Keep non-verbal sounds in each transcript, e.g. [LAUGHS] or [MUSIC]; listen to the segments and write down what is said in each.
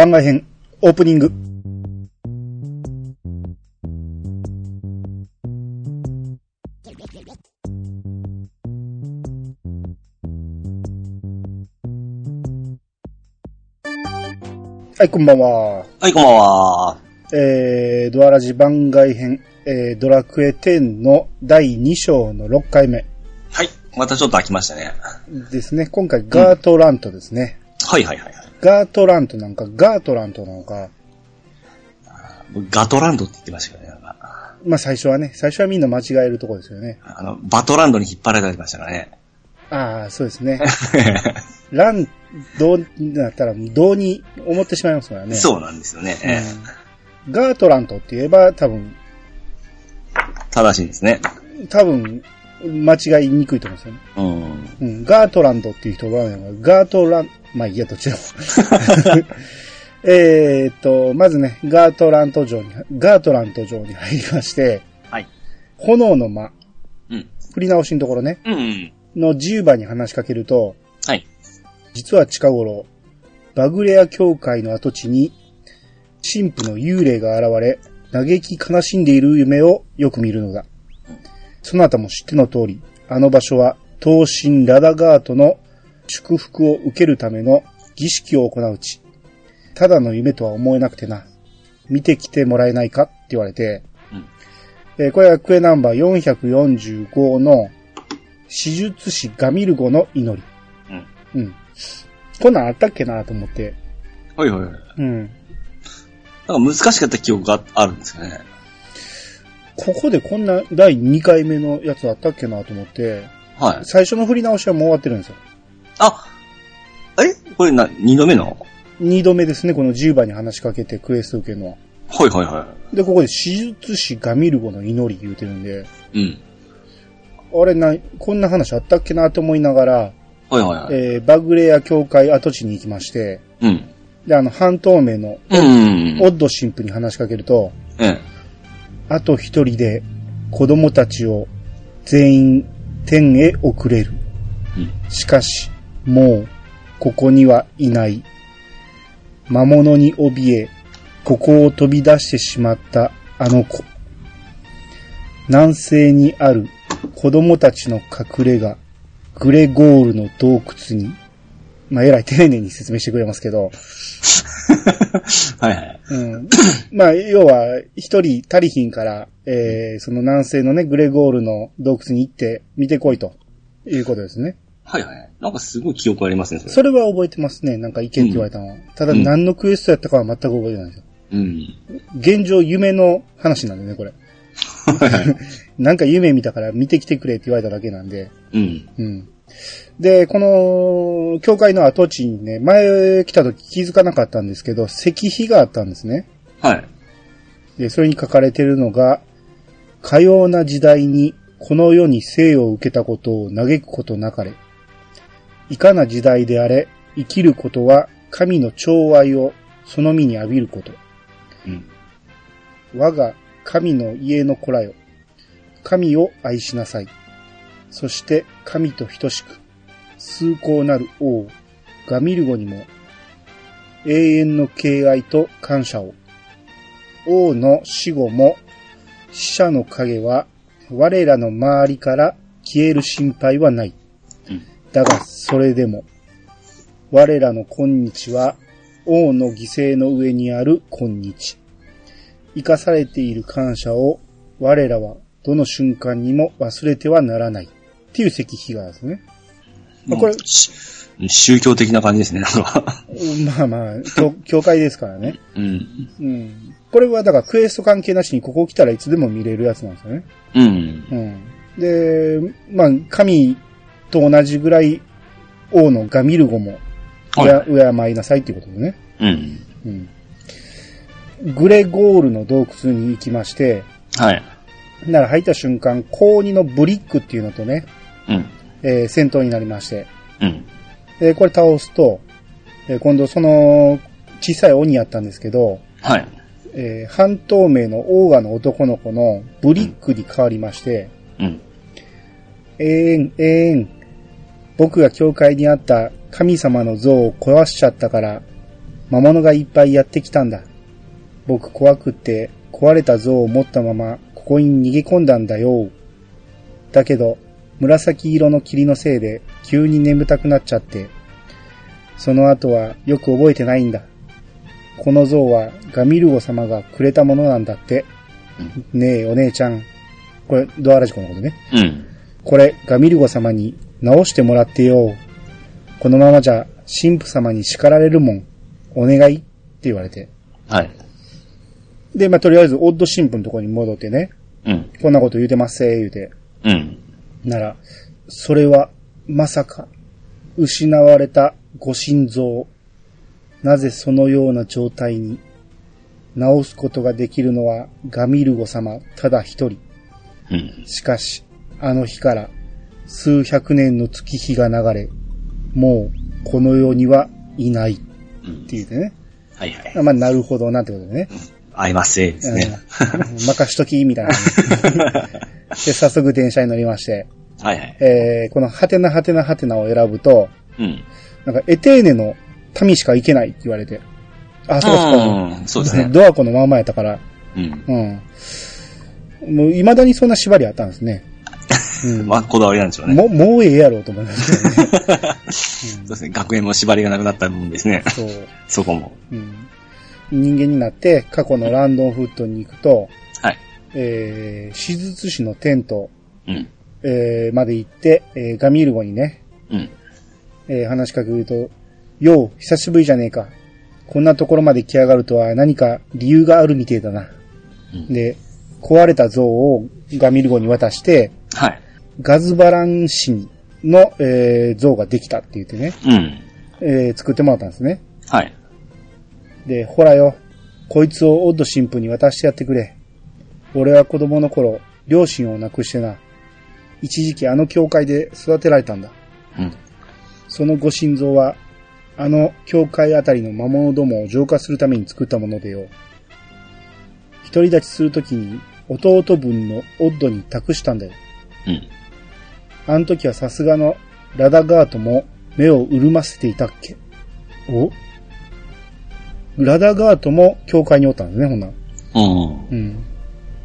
番外編、オープニング。はい、こんばんは。はい、こんばんは。えー、ドアラジ番外編、えー、ドラクエ10の第2章の6回目はい。またちょっと飽きましたね。ですね。今回ガートラントですね。はいはいはいはい。ガートラントなんか、ガートラントなのか、僕ガトランドって言ってましたけどね。なんかまあ最初はね、最初はみんな間違えるところですよね。あの、バトランドに引っ張られてましたからね。ああ、そうですね。[LAUGHS] ランドになったら、どうに思ってしまいますからね。そうなんですよね。えうんガートラントって言えば多分、え正しいんですね。多分、間違いにくいと思うんですよね。うん。うん、ガートランドっていう人は、ガートラン、まあいいや、どっちでも。[LAUGHS] えーっと、まずね、ガートラント城に、ガートラント城に入りまして、はい。炎の間、うん。振り直しのところね、うんうん。の自由場に話しかけると、はい。実は近頃、バグレア教会の跡地に、神父の幽霊が現れ、嘆き悲しんでいる夢をよく見るのだ。そなたも知っての通り、あの場所は、東神ラダガートの祝福を受けるための儀式を行う地。ただの夢とは思えなくてな。見てきてもらえないかって言われて、うんえーこれはクエナンバー445の、手術師ガミルゴの祈り。うん。うん。こんなんあったっけなと思って。はいはいはい。うん。なんか難しかった記憶があるんですよね。ここでこんな第2回目のやつあったっけなと思って、はい。最初の振り直しはもう終わってるんですよ。あ、あれこれな、二度目の？2度目ですね、この10番に話しかけてクエスト受けるのは。はいはいはで、ここで手術師ガミルゴの祈り言うてるんで、い。うん。あれな、こんな話あったっけなと思いながら、はいはいはい。えー、バグレア教会跡地に行きまして、うん。で、あの、半透明のうんうんうん。オッド神父に話しかけると、ええ。あと一人で子供たちを全員天へ送れる。うん。しかし、もう、ここにはいない。魔物に怯え、ここを飛び出してしまったあの子。南西にある子供たちの隠れ家、グレゴールの洞窟に、まあ、えらい丁寧に説明してくれますけど、[LAUGHS] はいはい。うん。まあ、要は、一人足りひんから、えー、その南西のね、グレゴールの洞窟に行って見てこいと、いうことですね。はいはい。なんかすごい記憶ありますね、それ。それは覚えてますね。なんか意見って言われたのは。ただうん何のクエストやったかは全く覚えてないんですよ。うん。現状夢の話なんでね、これ。[LAUGHS] なんか夢見たから見てきてくれって言われただけなんで。うん。うん。で、この、教会の跡地にね、前来た時気づかなかったんですけど、石碑があったんですね。はい。で、それに書かれてるのが、かような時代にこの世に生を受けたことを嘆くことなかれ。いかな時代であれ、生きることは神の寵愛をその身に浴びること。うん。我が神の家の子らよ。神を愛しなさい。そして神と等しく、崇高なる王、ガミルゴにも、永遠の敬愛と感謝を。王の死後も、死者の影は、我らの周りから消える心配はない。うん。だが、それでも、我らの今日は、王の犠牲の上にある今日。生かされている感謝を、我らはどの瞬間にも忘れてはならない。っていう石碑があるんですね。まあこれし宗教的な感じですね、なんか。まあまあ、教 [LAUGHS] 教会ですからね。うん。うん。これはだからクエスト関係なしにここ来たらいつでも見れるやつなんですよね。うん。うん。で、まあ、神と同じぐらい王のガミルゴも、は敬敬いなさいっていうことでね。うん。うん。グレゴールの洞窟に行きまして、はい。なら入った瞬間、高2のブリックっていうのとね、うん。えー戦闘になりまして、うん。で、これ倒すと、えー今度その、小さい鬼やったんですけど、はい。えー半透明のオーガの男の子のブリックに変わりまして、うん。ええん、ええん。僕が教会にあった神様の像を壊しちゃったから、魔物がいっぱいやってきたんだ。僕怖くって壊れた像を持ったままここに逃げ込んだんだよ。だけど、紫色の霧のせいで急に眠たくなっちゃって、その後はよく覚えてないんだ。この像はガミルゴ様がくれたものなんだって。ねえ、お姉ちゃん。これ、ドアラジコのことね。うん。これ、ガミルゴ様に直してもらってよ。このままじゃ、神父様に叱られるもん。お願いって言われて。はい。で、まあ、とりあえず、オッド神父のところに戻ってね。うん。こんなこと言うてますせ、言うて。うん。なら、それは、まさか、失われたご心臓。なぜそのような状態に、治すことができるのはガミルゴ様ただ一人。うん。しかし、あの日から数百年の月日が流れ、もうこの世にはいないってうん。言ってね。はいはい。まあ、なるほどなってことでね。合いますせですね。うん任しとき、みたいな。[LAUGHS] で、早速電車に乗りまして、はいはい。えー、このハテナハテナハテナを選ぶと、うん。なんかエテーネの民しか行けないって言われて。あ、そうかそうか。うんそうですね。ドアコのまんまやったから、うん。うん。もう未だにそんな縛りあったんですね。うん。まあ、こだわりなんでしょうね。もう、もうええやろうと思いますけどね。[LAUGHS] そうですね。学園も縛りがなくなった分ですね。そう。そこも。うん。人間になって過去のランドンフットに行くと、はい。えー、手術師のテント、うん。えー、まで行って、えー、ガミールゴにね、うん。えー、話しかけると、よう、久しぶりじゃねえか。こんなところまで来やがるとは何か理由があるみてえだな。うんで、壊れた像をガミルゴに渡して、はい。ガズバラン神の、えー、像ができたって言ってね、うん。えー、作ってもらったんですね。はい。で、ほらよ、こいつをオッド神父に渡してやってくれ。俺は子供の頃、両親を亡くしてな。一時期あの教会で育てられたんだ。うん。そのご心臓は、あの教会あたりの魔物どもを浄化するために作ったものでよ。独り立ちするときに弟分のオッドに託したんだよ。うん。あの時はさすがのラダガートも目を潤ませていたっけ？お？ラダガートも教会におったんですね、ほんならうん。うん。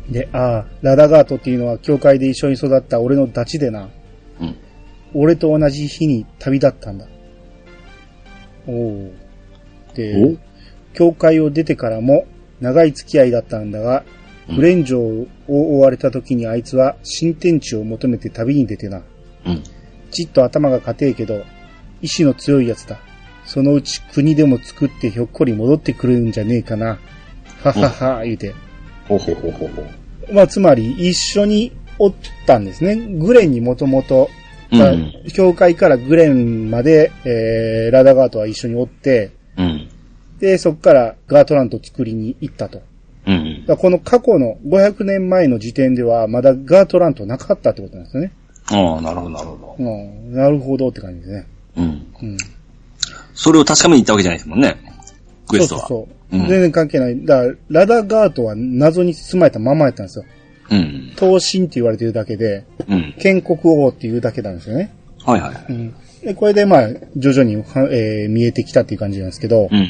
で、ああ、ラダガートっていうのは教会で一緒に育った俺のダチでな。うん。俺と同じ日に旅立ったんだ。おお。で、教会を出てからも長い付き合いだったんだが、うんフレン城を追われた時にあいつは新天地を求めて旅に出てな。うん。ちっと頭が硬いけど、意志の強いやつだ。そのうち国でも作ってひょっこり戻ってくるんじゃねえかな。ははは、言うて。ほうほうほうほうほう。まあ、つまり一緒におったんですね。グレンにもともと、うん。教会からグレンまで、えー、ラダガートは一緒におって、うん。で、そこからガートラント作りに行ったと。この過去の500年前の時点ではまだガートラントなかったってことなんですよね。ああ、なるほど、なるほど。うん、なるほどって感じですね。うん。うん。それを確かめに行ったわけじゃないですもんね。クエストは。そうそうそう、うん全然関係ない。だから、ラダガートは謎に包まれたままやったんですよ。うん。刀身って言われてるだけで、うん。建国王っていうだけなんですよね。はいはい。うん。で、これでまあ、徐々には、えー見えてきたっていう感じなんですけど、うん。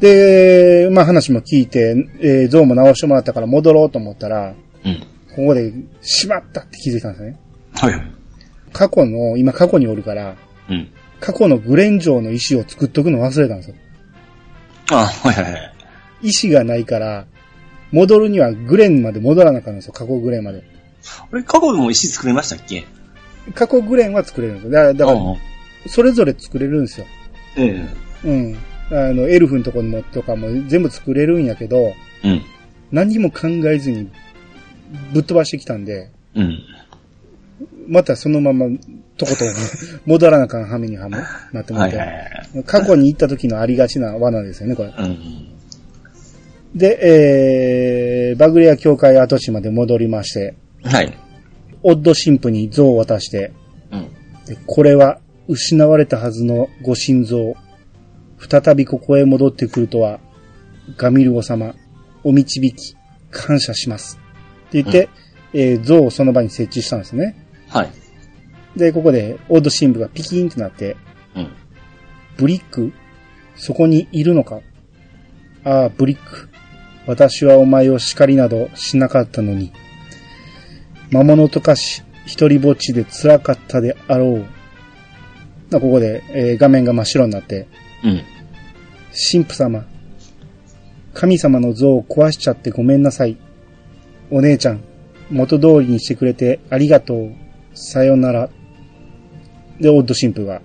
で、まあ話も聞いて、えー、像も直してもらったから戻ろうと思ったら、うん。ここで、しまったって気づいたんですね。はいはい。過去の、今過去におるから、うん。過去のグレン城の石を作っとくの忘れたんですよ。あはいはいはい。石がないから、戻るにはグレンまで戻らなあかったんですよ、過去グレンまで。あれ、過去でも石作れましたっけ？過去グレンは作れるんですよ。だから、だからそれぞれ作れるんですよ。ええ。うん。あの、エルフのとこもとかも全部作れるんやけど、うん。何も考えずにぶっ飛ばしてきたんで、うん。またそのままとことん [LAUGHS] 戻らなあかんはめにはめなってもらって、はいはいはい。過去に行った時のありがちな罠ですよね、これ。うん。で、えー、バグレア教会跡地まで戻りまして、はい。オッド神父に像を渡して、うん。でこれは失われたはずのご心臓。再びここへ戻ってくるとは、ガミルゴ様、お導き、感謝します。って言って、えー像をその場に設置したんですね。はい。で、ここで、オード神父がピキーンってなって、うん。ブリックそこにいるのかああ、ブリック。私はお前を叱りなどしなかったのに。魔物とかし、一人ぼっちで辛かったであろう。ここで、えー画面が真っ白になって、うん。神父様。神様の像を壊しちゃってごめんなさい。お姉ちゃん、元通りにしてくれてありがとう。さよなら。で、オッド神父が、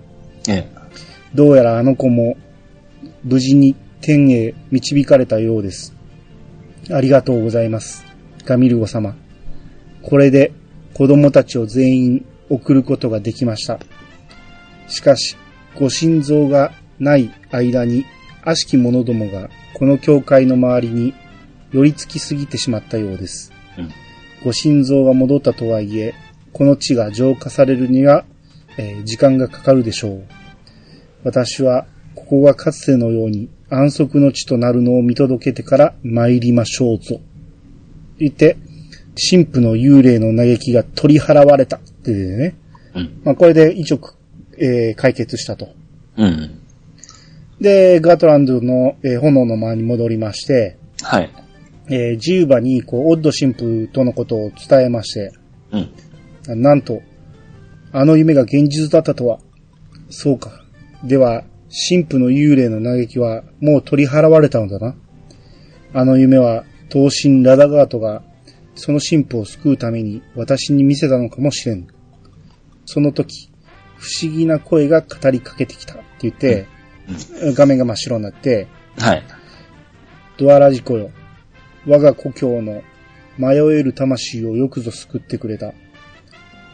えどうやらあの子も無事に天へ導かれたようです。ありがとうございます。ガミルゴ様。これで子供たちを全員送ることができました。しかし、ご心臓がない間に悪しき者どもがこの教会の周りに寄り付きすぎてしまったようです。うんご心臓が戻ったとはいえ、この地が浄化されるには、えー時間がかかるでしょう。私は、ここがかつてのように安息の地となるのを見届けてから参りましょうぞ。言って、神父の幽霊の嘆きが取り払われたってね。うん。まあ、これで一応、えー解決したと。うん。で、ガートランドの、えー炎の間に戻りまして、はい。えージウバに、こう、オッド神父とのことを伝えまして、うん。なんと、あの夢が現実だったとは。そうか。では、神父の幽霊の嘆きはもう取り払われたのだな。あの夢は、頭身ラダガートが、その神父を救うために私に見せたのかもしれん。その時、不思議な声が語りかけてきたって言って、画面が真っ白になって、はい。ドアラジコよ。我が故郷の迷える魂をよくぞ救ってくれた。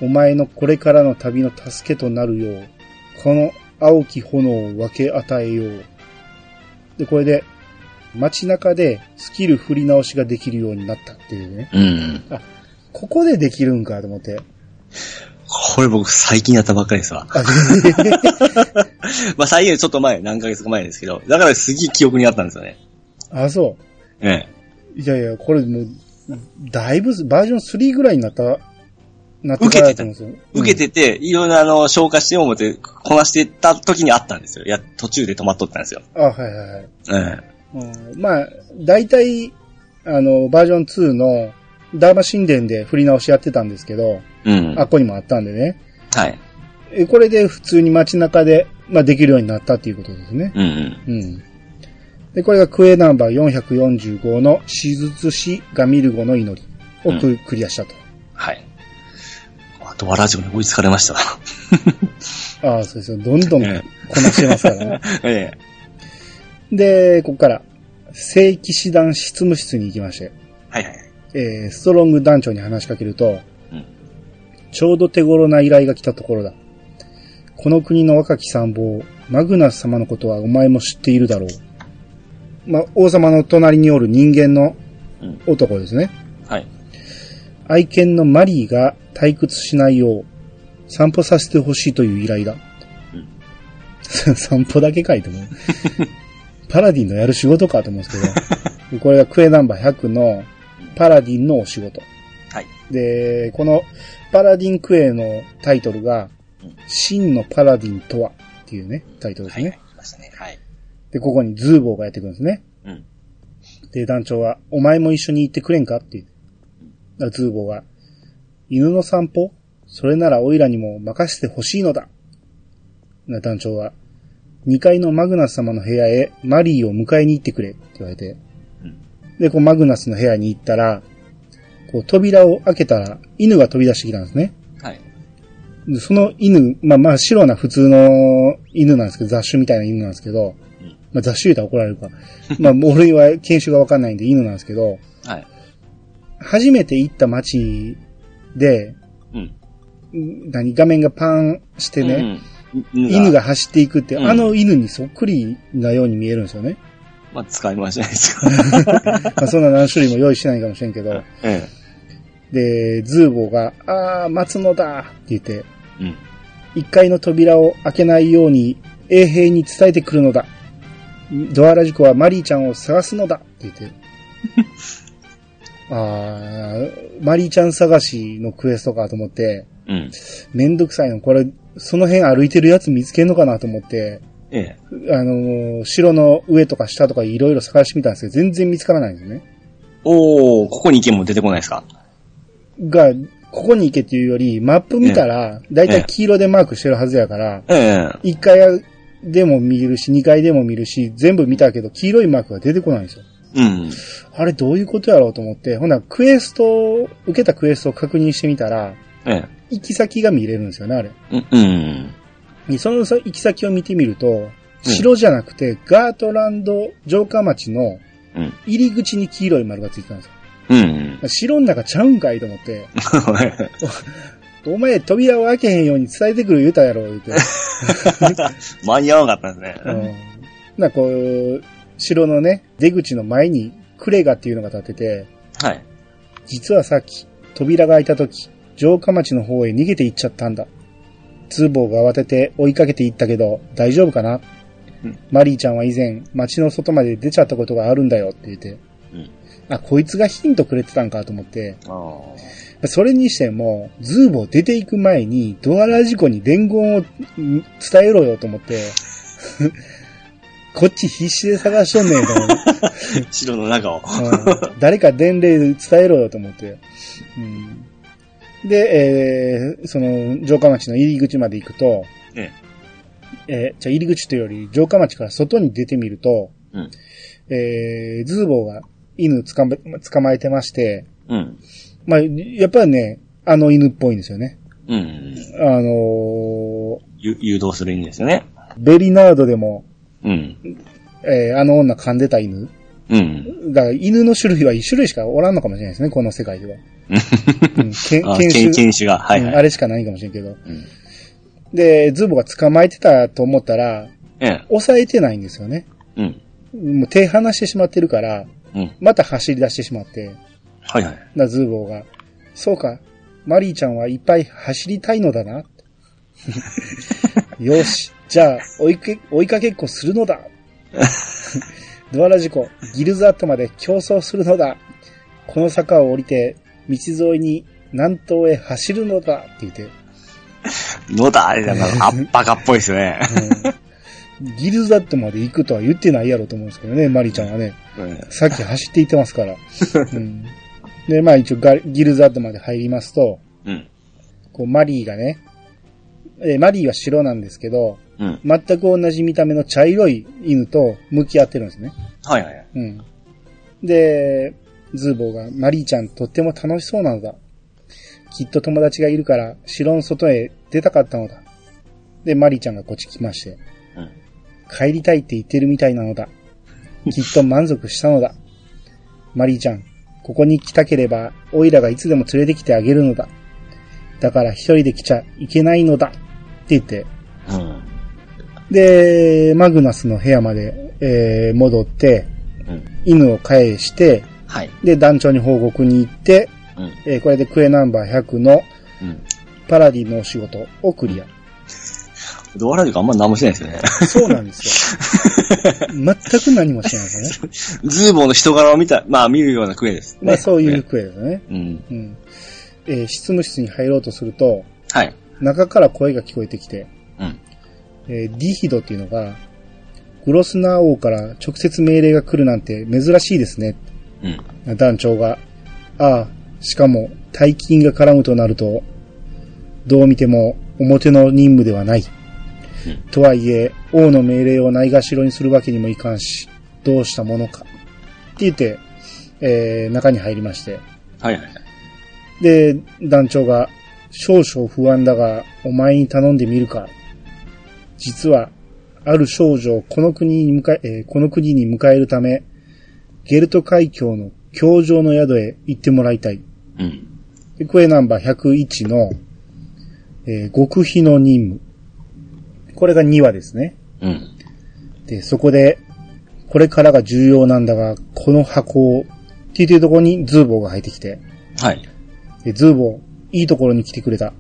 お前のこれからの旅の助けとなるよう、この青き炎を分け与えよう。で、これで、街中でスキル振り直しができるようになったっていうね。うん。ここでできるんかと思って。これ僕最近やったばっかりですわ。あ、[LAUGHS] まあ最近ちょっと前、何ヶ月か前ですけど、だからすげえ記憶にあったんですよね。あそええ。う。いやいや、これもう、だいぶバージョン3ぐらいになった、なってからだと思うんですよ。受けてて、いろいろあの、消化して思って、こなしてた時にあったんですよ。いや、途中で止まっとったんですよ。うん、あ、はいはいはい。えうんまあ、大体、あの、バージョン2の、ダーマ神殿で振り直しやってたんですけど、え。うん。あっこにもあったんでね。はい。えこれで普通に街中で、まあ、できるようになったっていうことですね。うんうん。うん。で、これがクエナンバー445の手術師ガミルゴの祈りをク,、クリアしたと。はい。あとはラジオに追いつかれましたわ。[LAUGHS] ああ、そうですよ。どんどんえこなしてますからね。[LAUGHS] ええ。で、ここから、聖騎士団執務室に行きまして、はいはい。えー、ストロング団長に話しかけると、うんちょうど手頃な依頼が来たところだ。この国の若き参謀、マグナス様のことはお前も知っているだろう。まあ、王様の隣におる人間のうん男ですね。はい。愛犬のマリーが退屈しないよう、散歩させてほしいという依頼だ。うん [LAUGHS] 散歩だけ書いても。パラディンのやる仕事かと思うんですけど、[LAUGHS] これがクエナンバー100のパラディンのお仕事。はい。で、このパラディンクエのタイトルがうん、真のパラディンとはっていうね、タイトルですはい。ましたね。はい。で、ここにズーボーがやってくるんですね。うん。で、団長は、お前も一緒に行ってくれんかって言う。だズーボーが、犬の散歩それならオイラにも任せてほしいのだ。な団長は、2階のマグナス様の部屋へマリーを迎えに行ってくれって言われて、うんで、こうマグナスの部屋に行ったら、こう扉を開けたら犬が飛び出してきたんですね。はい。でその犬、まあまあ白な普通の犬なんですけど、雑種みたいな犬なんですけど、うんまあ雑種言うたら怒られるか。まあもう俺は犬種がわかんないんで犬なんですけど、はい。初めて行った街で、うん。何、画面がパンしてね、うん。犬。が走っていくって、うんあの犬にそっくりなように見えるんですよね。まあ、使い回しないですか。[LAUGHS] まあそんな何種類も用意してないかもしれんけど、えで、ズーボーが、あー、待つのだって言って、え。うん。一階の扉を開けないように衛兵に伝えてくるのだ。ドアラジコはマリーちゃんを探すのだって言って。[LAUGHS] あー、マリーちゃん探しのクエストかと思って、うん。めんどくさいの。これ、その辺歩いてるやつ見つけんのかなと思って、えあのー城の上とか下とかいろいろ探してみたんですけど、全然見つからないんですよね。おー、ここに行けも出てこないですか？が、ここに行けっていうより、マップ見たら、だいたい黄色でマークしてるはずやから、ええ1階でも見るし、2階でも見るし、全部見たけど、黄色いマークが出てこないんですよ。うん。あれどういうことやろうと思って、ほな、クエストを、受けたクエストを確認してみたら、ええ行き先が見れるんですよね、あれ。うん。その行き先を見てみると、城じゃなくて、ガートランド城下町のうん。入り口に黄色い丸がついてたんですよ。うん。城の中ちゃうんかいと思って、[LAUGHS] お前扉を開けへんように伝えてくる言うたやろ、言うて。[LAUGHS] 間に合わなかったんですね。うん。な、こう、城のね、出口の前にクレガっていうのが立ってて、はい。実はさっき、扉が開いた時、城下町の方へ逃げて行っちゃったんだ。ズーボーが慌てて追いかけて行ったけど、大丈夫かな、うんマリーちゃんは以前、町の外まで出ちゃったことがあるんだよって言って、うんあ、こいつがヒントくれてたんかと思って、あそれにしても、ズーボー出て行く前に、ドアラジコに伝言をん伝えろよと思って、こっち必死で探しとんねんと思って。ー城の中を。うん。誰か伝令伝えろよと思って。うん、で、えー、その、城下町の入り口まで行くと、え。えーじゃあ入り口というより、城下町から外に出てみると、うん。えー、ズーボーが犬捕ま捕まえてまして、うん。まあ、やっぱりね、あの犬っぽいんですよね。うん。あのーゆ誘導する意味ですよね。ベリナードでも、うん。えーあの女噛んでた犬。うん。だから犬の種類は一種類しかおらんのかもしれないですね、この世界では。[LAUGHS] うん、犬種犬犬種が。はいはい。うんあれしかないかもしれんけど。うんで、ズボが捕まえてたと思ったら、ええ。抑えてないんですよね。うん。もう手離してしまってるから、うん。また走り出してしまって、はいはい。な、ズーボーが、そうか、マリーちゃんはいっぱい走りたいのだな。[LAUGHS] よし、じゃあ、追いけ、追いかけっこするのだ。[LAUGHS] ドアラジコ、ギルズアットまで競争するのだ。この坂を降りて、道沿いに南東へ走るのだ。って言って、[LAUGHS] のだ、あれだから、アッパカっぽいですね。うん、ギルズアットまで行くとは言ってないやろと思うんですけどね、マリーちゃんはね。うんさっき走っていってますから。[LAUGHS] うん、で、まあ一応ガギルズアットまで入りますと、うん。こうマリーがね、えーマリーは白なんですけど、うん。全く同じ見た目の茶色い犬と向き合ってるんですね。はいはい。うん。で、ズーボーが、マリーちゃんとっても楽しそうなのだ。きっと友達がいるから、城の外へ出たかったのだ。で、マリーちゃんがこっち来まして、うん。帰りたいって言ってるみたいなのだ。きっと満足したのだ。マリーちゃん、ここに来たければ、オイラがいつでも連れてきてあげるのだ。だから一人で来ちゃいけないのだ。って言って、うん。で、マグナスの部屋まで、えー戻って、うん。犬を返して、はい。で、団長に報告に行って、うん。えーこれでクエナンバー100のうん。パラディのお仕事をクリア。ドアラジコあんま何もしてないですよね。そうなんですよ。全く何もしてないですよね。ズーボーの人柄を見た、まあ見るようなクエです、ね。まあそういう。クエですね。うん。うん。えー執務室に入ろうとすると、はい。中から声が聞こえてきて、うん。えーディヒドっていうのが、グロスナー王から直接命令が来るなんて珍しいですね。うん。団長が、ああ、しかも大金が絡むとなると、どう見ても表の任務ではない。うんとはいえ、王の命令をないがしろにするわけにもいかんし、どうしたものか。って言って、えー中に入りまして。はいはい。で、団長が、少々不安だが、お前に頼んでみるか。実は、ある少女をこの国に迎え、えーこの国に迎えるため、ゲルト海峡の教場の宿へ行ってもらいたい。うん。でクエナンバー101の、えー極秘の任務。これが2話ですね。うん。で、そこで、これからが重要なんだが、この箱を、って言ってるところにズーボーが入ってきて、はい。でズーボー、いいところに来てくれた。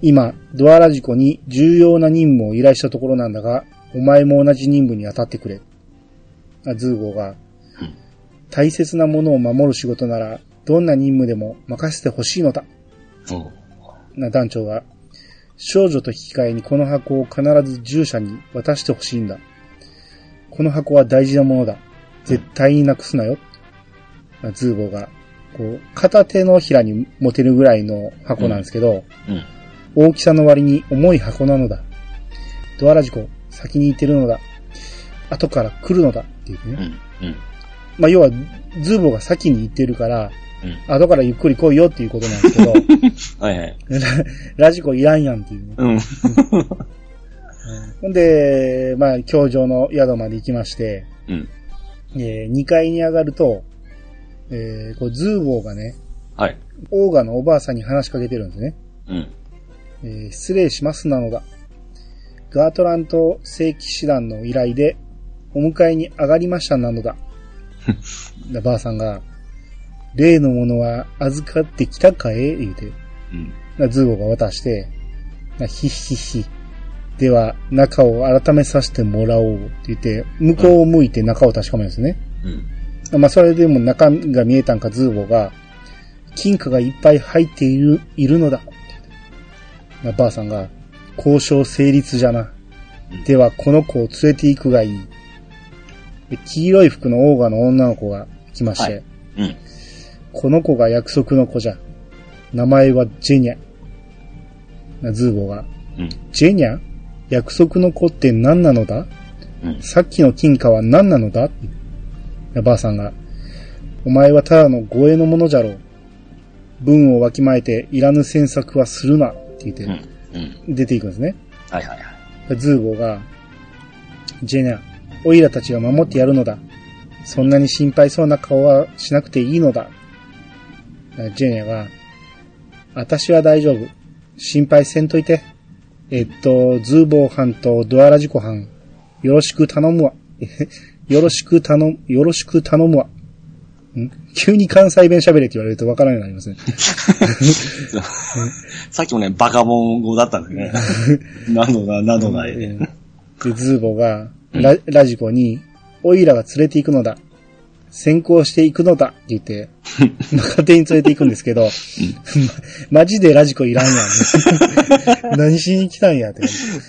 今、ドアラジコに重要な任務を依頼したところなんだが、お前も同じ任務に当たってくれ。あズーボーが、うん大切なものを守る仕事なら、どんな任務でも任せてほしいのだ。な団長が、少女と引き換えにこの箱を必ず従者に渡してほしいんだ。この箱は大事なものだ。絶対になくすなよ。ズーボーが、こう、片手のひらに持てるぐらいの箱なんですけど、うん。大きさの割に重い箱なのだ。ドアラジコ、先に行ってるのだ。後から来るのだ。っていうね。うん。うん。まあ、要は、ズーボーが先に行ってるから、うん。後からゆっくり来いよっていうことなんですけど、[LAUGHS] はいはい。ラ [LAUGHS] ラジコいらんやんっていうね。うん。ほんで、まあ、教場の宿まで行きまして、うん。え2階に上がると、えーこうズーボーがね、はい。オーガのおばあさんに話しかけてるんですね。うん。えー失礼しますなのだ。ガートラント正規師団の依頼で、お迎えに上がりましたなのだ。で [LAUGHS] ばあさんが、例のものは預かってきたかえ？言うて、うん。なズーボーが渡して、なひっひっひ。では、中を改めさせてもらおうって言って、向こうを向いて中を確かめるんですね。うん。まあ、それでも中が見えたんか、ズーボーが、金貨がいっぱい入っている、いるのだ。まあ、ばあさんが、交渉成立じゃなうん。では、この子を連れて行くがいい。で黄色い服のオーガの女の子が来まして、はいうん。この子が約束の子じゃ。名前はジェニャ。なズーボーが、うん。ジェニャ？約束の子って何なのだ？うん。さっきの金貨は何なのだ？ばあさんが、お前はただの護衛のものじゃろう。文をわきまえていらぬ詮索はするな。って言ってうん。うん。出ていくんですね。はいはいはい。ズーボーが、ジェニャ、オイラたちが守ってやるのだ。そんなに心配そうな顔はしなくていいのだ。ジェニャが、私は大丈夫。心配せんといて。えっと、ズーボー班とドアラジコ班、よろしく頼むわ。[LAUGHS] よろしく頼む、よろしく頼むわ。ん？急に関西弁喋れって言われるとわからないようになりますね。[LAUGHS] さっきもね、バカモン語だったんですね。なのだ、なのだ、で。で、ズーボがラ、ラジコに、オイラが連れて行くのだ。先行して行くのだって言って、まあ勝手に連れて行くんですけど、[LAUGHS] まマジでラジコいらんやん。[LAUGHS] 何しに来たんやって。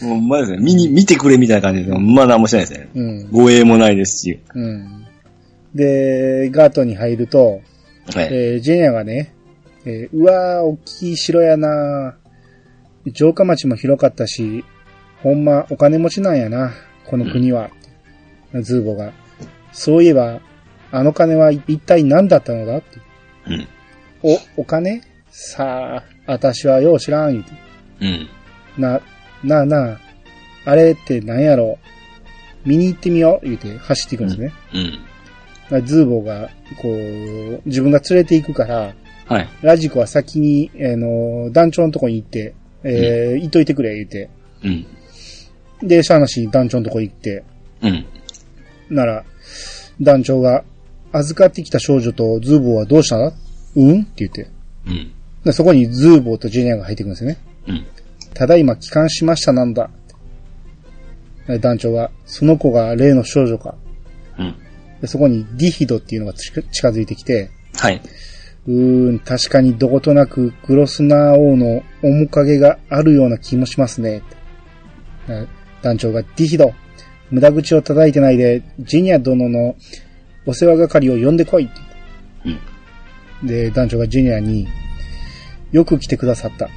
もう、まですね、見に、見てくれみたいな感じで、まあ何もしないですね。うん。護衛もないですし。うん。で、ガートに入ると、はい。えージェニアがね、えーうわー、大きい城やな城下町も広かったし、ほんまお金持ちなんやな、この国は。ズーボが。そういえば、あの金は一体何だったのだって。うん。お、お金？さあ、私はよう知らん、言うて。うん。な、なあなあ、あれって何やろ見に行ってみよう、言うて走っていくんですね。うん。ズーボが、こう、自分が連れて行くから、はい。ラジコは先に、あの、団長のとこに行って、えー、行っといてくれ、言って。うん。で、シャーナシー団長のとこ行って、うん。なら、団長が、預かってきた少女とズーボーはどうしたうんって言って。うん。そこにズーボーとジェニアが入ってくるんですよね。うん。ただいま帰還しましたなんだ。団長が、その子が例の少女か。うん。そこにディヒドっていうのが近づいてきて、はい。うーん、確かにどことなくグロスナー王の面影があるような気もしますね。団長がディヒド、無駄口を叩いてないで、ジェニア殿のお世話係を呼んでこいってうん。で、団長がジュニアに、よく来てくださった。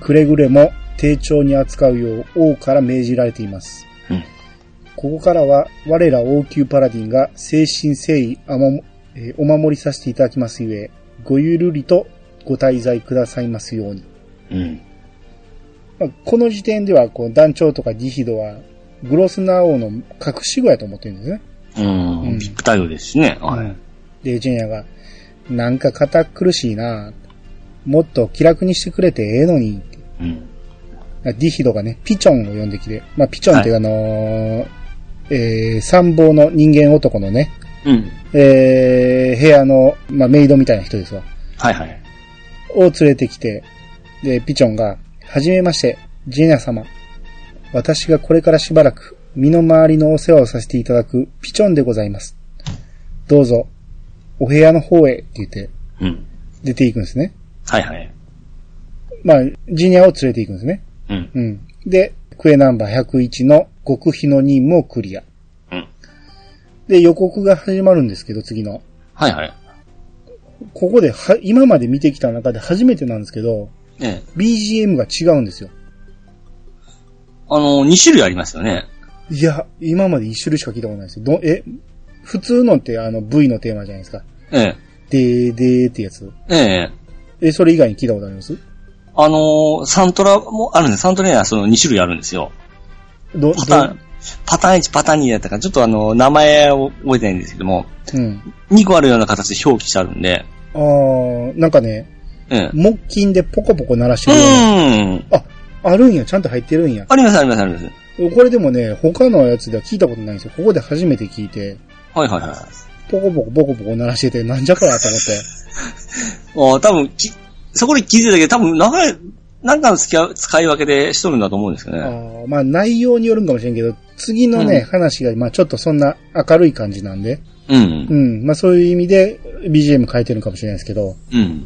くれぐれも丁重に扱うよう王から命じられています。うん。ここからは我ら王宮パラディンが誠心誠意あまも、えーお守りさせていただきますゆえ、ごゆるりとご滞在くださいますように。うん。まあ、この時点ではこう団長とかディヒドはグロスナー王の隠し子やと思ってるんですね。うん。うんビッグタイルですしね。はい。で、ジェニアが、なんか堅苦しいなもっと気楽にしてくれてええのに。うん。ディヒドがね、ピチョンを呼んできて、まあ、ピチョンっていうあのーえー、参謀の人間男のね、うん。えー、部屋の、まあ、メイドみたいな人ですわ。はいはい。を連れてきて、で、ピチョンが、はじめまして、ジェニア様。私がこれからしばらく、身の回りのお世話をさせていただくピチョンでございます。どうぞ、お部屋の方へ、って言って、うん。出ていくんですね。はいはい。まあ、ジニアを連れて行くんですね。うん。うん。で、クエナンバー101の極秘の任務をクリア。うん。で、予告が始まるんですけど、次の。はいはい。ここでは、今まで見てきた中で初めてなんですけど、ええ。BGM が違うんですよ。あの、2種類ありますよね。いや、今まで一種類しか聞いたことないですよ。ど、え、普通のってあの V のテーマじゃないですか。ええ。でーでーってやつ。ええ。え、それ以外に聞いたことあります？あのーサントラもあるんです。サントラにはその2種類あるんですよ。ど、パターン、パターン1、パターン2だったから、ちょっとあの、名前を覚えてないんですけども、どうん。2個あるような形で表記してあるんで、あー、なんかね、ええ。木琴でポコポコ鳴らしてうるような。ーん。あ、あるんや、ちゃんと入ってるんや。ありますありますあります。これでもね、他のやつでは聞いたことないんですよ。ここで初めて聞いて、はいはいはい。ポコポコポコポコ鳴らしてて、なんじゃこらと思って。[LAUGHS] ああ、多分き、そこで気づいたけど、多分、長い、なんかの使い使い分けでしとるんだと思うんですけどあね。ーまあ内容によるんかもしれんけど、次のね、うん話が、まあちょっとそんな明るい感じなんで、うんう。ん、まあそういう意味で BGM 変えてるのかもしれないですけど、うん。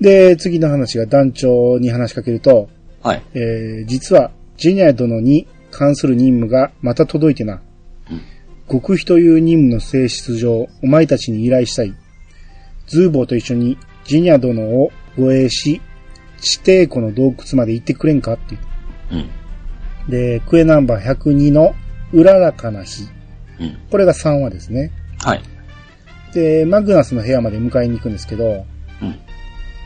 で、次の話が団長に話しかけると、はい。えー、実は、ジェニア殿に関する任務がまた届いてな。うん極秘という任務の性質上、お前たちに依頼したい。ズーボーと一緒にジェニア殿を護衛し、地底湖の洞窟まで行ってくれんかっていう。うん。で、クエナンバー102のうららかな日。うん。これが3話ですね。はい。で、マグナスの部屋まで迎えに行くんですけど、うん。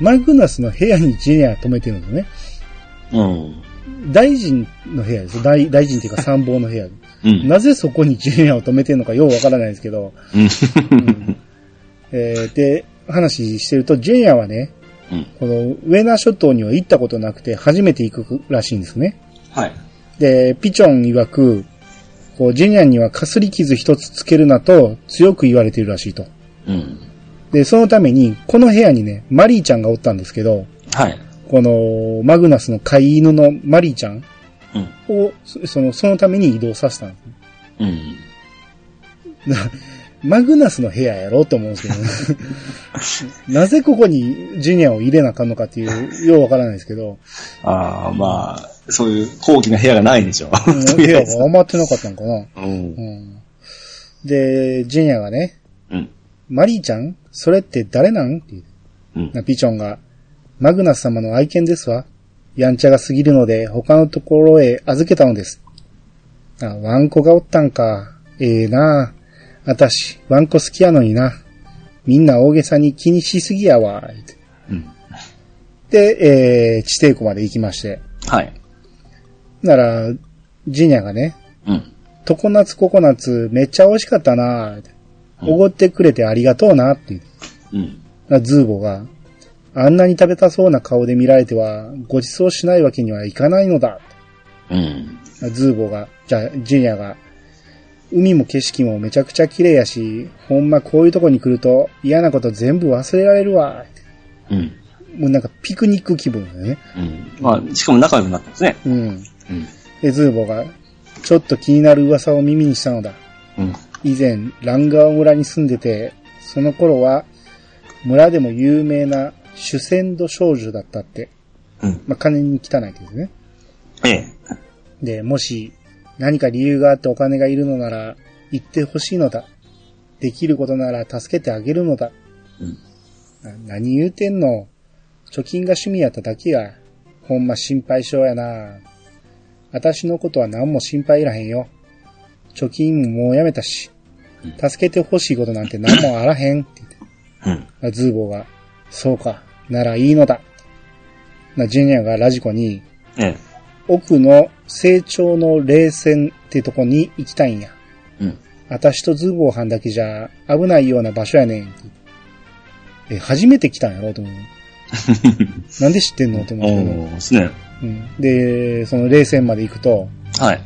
マグナスの部屋にジェニアが止めてるんですよね。うん。大臣の部屋です。大大臣っていうか参謀の部屋。うん。なぜそこにジュニアを止めてるのかようわからないですけど、うん。えーで、話してると、ジュニアはね、うん。このウェナ諸島には行ったことなくて初めて行くらしいんですね。はい。で、ピチョン曰く、こう、ジュニアにはかすり傷一つつけるなと強く言われているらしいと。うん。で、そのために、この部屋にね、マリーちゃんがおったんですけど、はい。この、マグナスの飼い犬のマリーちゃんうん。を、そその、そのために移動させたんですね。うん。マグナスの部屋やろって思うんですけど、ね、[LAUGHS] なぜここにジュニアを入れなあかんのかっていう、ようわからないですけど、ああ、まあ、そういう高貴な部屋がないんでしょ [LAUGHS] 部屋が余ってなかったのかな。うんう。ん、で、ジュニアがね、うん。マリーちゃんそれって誰なんって言ううん。なピチョンが、マグナス様の愛犬ですわ。やんちゃが過ぎるので、他のところへ預けたのです。あ、ワンコがおったんか。ええなあ。あたし、ワンコ好きやのにな。みんな大げさに気にしすぎやわ。言うん。で、えー、地底湖まで行きまして。はい。なら、ジニアがね、うん。常夏ココナッツめっちゃ美味しかったなおごってくれてありがとうなって言う。うん。なズーボが、あんなに食べたそうな顔で見られては、ご馳走しないわけにはいかないのだ。うん。ズーボが、じゃあ、ジュニアが、海も景色もめちゃくちゃ綺麗やし、ほんまこういうとこに来ると嫌なこと全部忘れられるわ。うん。もうなんかピクニック気分だよね。うん。まあ、しかも仲良くなったんですね。うん。うん。で、ズーボが、ちょっと気になる噂を耳にしたのだ。うん。以前、ランガオ村に住んでて、その頃は、村でも有名な主戦度少女だったって。うん。まあ、金に汚いですね。ええ。で、もし、何か理由があってお金がいるのなら、言ってほしいのだ。できることなら助けてあげるのだ。うん。な何言うてんの？貯金が趣味やっただけや。ほんま心配性やな。私のことは何も心配いらへんよ。貯金ももうやめたし。助けてほしいことなんて何もあらへん。って言ってうん。あズーボーが、そうか、ならいいのだ。な、ジュニアがラジコに、ええ。奥の成長の冷戦ってとこに行きたいんや。うん。私とズーボー班だけじゃ危ないような場所やねんって。え、初めて来たんやろと思う。[LAUGHS] なんで知ってんのと思うけど。おーですね。うん、で、その冷戦まで行くと、はい。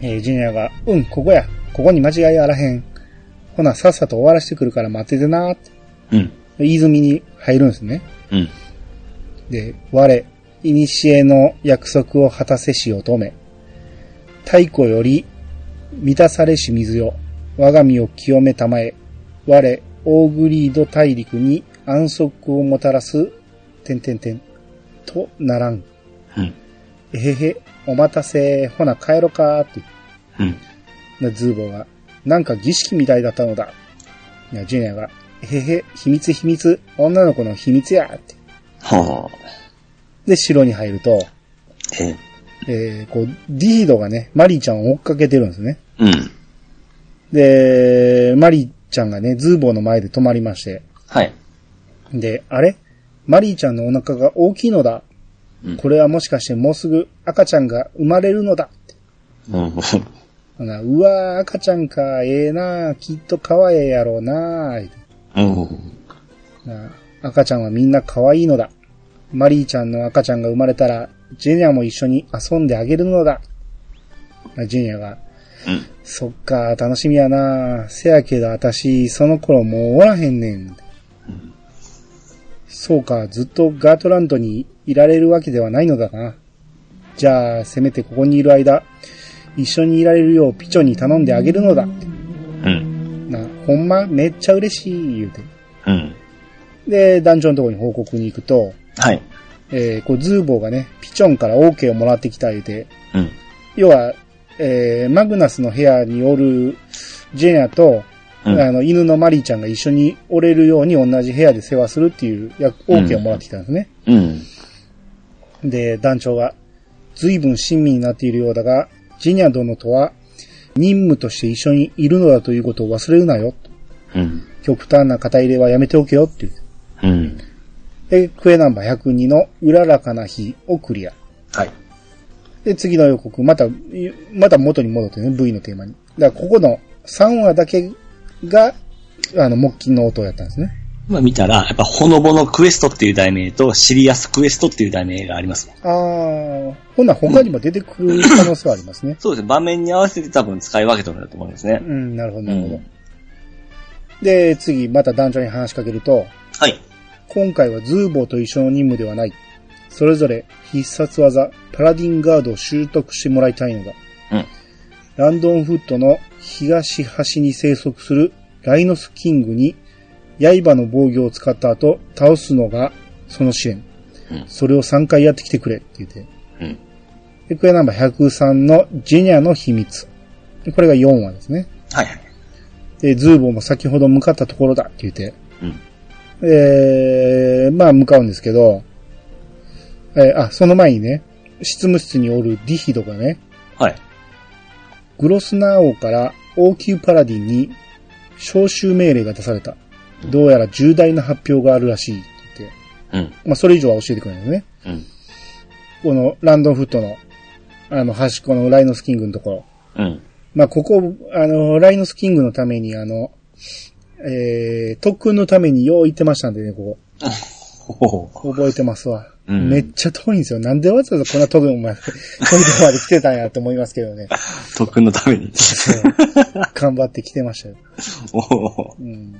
えージュニアが、うん、ここや。ここに間違いあらへん。ほな、さっさと終わらしてくるから待っててなって。うん。泉に入るんですね。うん。で、我、古の約束を果たせし乙女。太古より満たされし水よ。我が身を清めたまえ。我、オーグリード大陸に安息をもたらす、てんてんてん。とならん。うん。えへへ、お待たせ、ほな帰ろかって。うん。でズーボーが、なんか儀式みたいだったのだ。いやジュニアが、えへへ、秘密秘密、女の子の秘密やって。はあ。で、城に入ると、ええー、こう、ディードがね、マリーちゃんを追っかけてるんですね。うん。で、マリーちゃんがね、ズーボーの前で止まりまして、はい。で、あれ？マリーちゃんのお腹が大きいのだ。うんこれはもしかしてもうすぐ赤ちゃんが生まれるのだ。うん。うわー、赤ちゃんか、ええなきっと可愛いやろうなー赤ちゃんはみんな可愛いのだ。マリーちゃんの赤ちゃんが生まれたら、ジェニアも一緒に遊んであげるのだ。ジェニアが、うん。そっか、楽しみやなせやけど私、その頃もうおらへんねん。そうか、ずっとガートランドにいられるわけではないのだな。じゃあ、せめてここにいる間、一緒にいられるようピチョに頼んであげるのだ。ほんまめっちゃ嬉しい、言うて。うん。で、団長のところに報告に行くと、はい。えー、こう、ズーボーがね、ピチョンから OK をもらってきた言うて、うん。要は、えー、マグナスの部屋におるジェニアと、うんあの、犬のマリーちゃんが一緒におれるように同じ部屋で世話するっていうや OK をもらってきたんですね。うん。で、団長が、随分親身になっているようだが、ジェニア殿とは任務として一緒にいるのだということを忘れるなよ。うん。極端な肩入れはやめておけよっていう。うん。で、クエナンバー102のうららかな日をクリア。はい。で、次の予告、また、また元に戻ってね、V のテーマに。だから、ここの3話だけが、あの、木琴の音やったんですね。今見たら、やっぱ、ほのぼのクエストっていう題名と、シリアスクエストっていう題名がありますね。あー、ほんなら他にも出てくる可能性はありますね。そうですね。場面に合わせて多分使い分けてるんだと思うんですねう。ん、なるほど、なるほど。うんで、次、また団長に話しかけると、はい。今回はズーボーと一緒の任務ではない。それぞれ必殺技、パラディンガードを習得してもらいたいのだ。うん。ランドンフットの東端に生息するライノスキングに刃の防御を使った後倒すのがその支援。うんそれを3回やってきてくれって言って。うん。で、これナンバー103のジェニアの秘密。でこれが4話ですね。はいはい。で、ズーボーも先ほど向かったところだって言って。うん。えー、まあ向かうんですけど、えーあ、その前にね、執務室におるディヒドがね、はい。グロスナー王から王宮パラディンに招集命令が出された。どうやら重大な発表があるらしいって言って、うん。まあそれ以上は教えてくれないのね。うん。このランドンフットの、あの端っこのライノスキングのところ。うん。まあここ、あの、ライノスキングのためにあの、えー、特訓のためによう行ってましたんでね、ここ。[LAUGHS] 覚えてますわ。うんめっちゃ遠いんですよ。なんでわざわざこんな遠くまで、[LAUGHS] 遠いとこまで来てたんやって思いますけどね。[LAUGHS] 特訓のために。頑張って来てましたよ。おお。うん、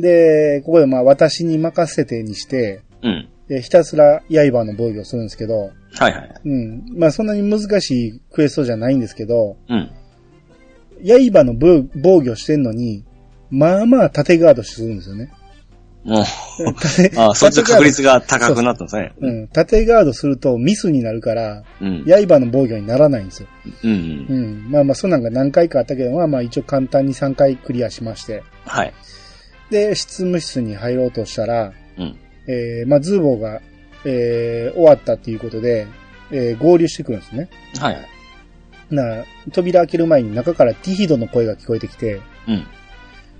で、ここでまあ私に任せてにして、うん。でひたすら刃の防御をするんですけど、はいはい。うん。まあそんなに難しいクエストじゃないんですけど、うん。刃の防防御してんのに、まあまあ縦ガードするんですよね。もう、縦あそっちの確率が高くなったんですね。うん。縦ガードするとミスになるから、うん。刃の防御にならないんですよ。うん。うん。まあまあ、そんなんが何回かあったけど、まあまあ一応簡単に3回クリアしまして。はい。で、執務室に入ろうとしたら、うん。えー、まあズーボーが、えー、終わったっていうことで、えー、合流してくるんですね。はいはい。な、扉開ける前に中からティヒドの声が聞こえてきて、うん。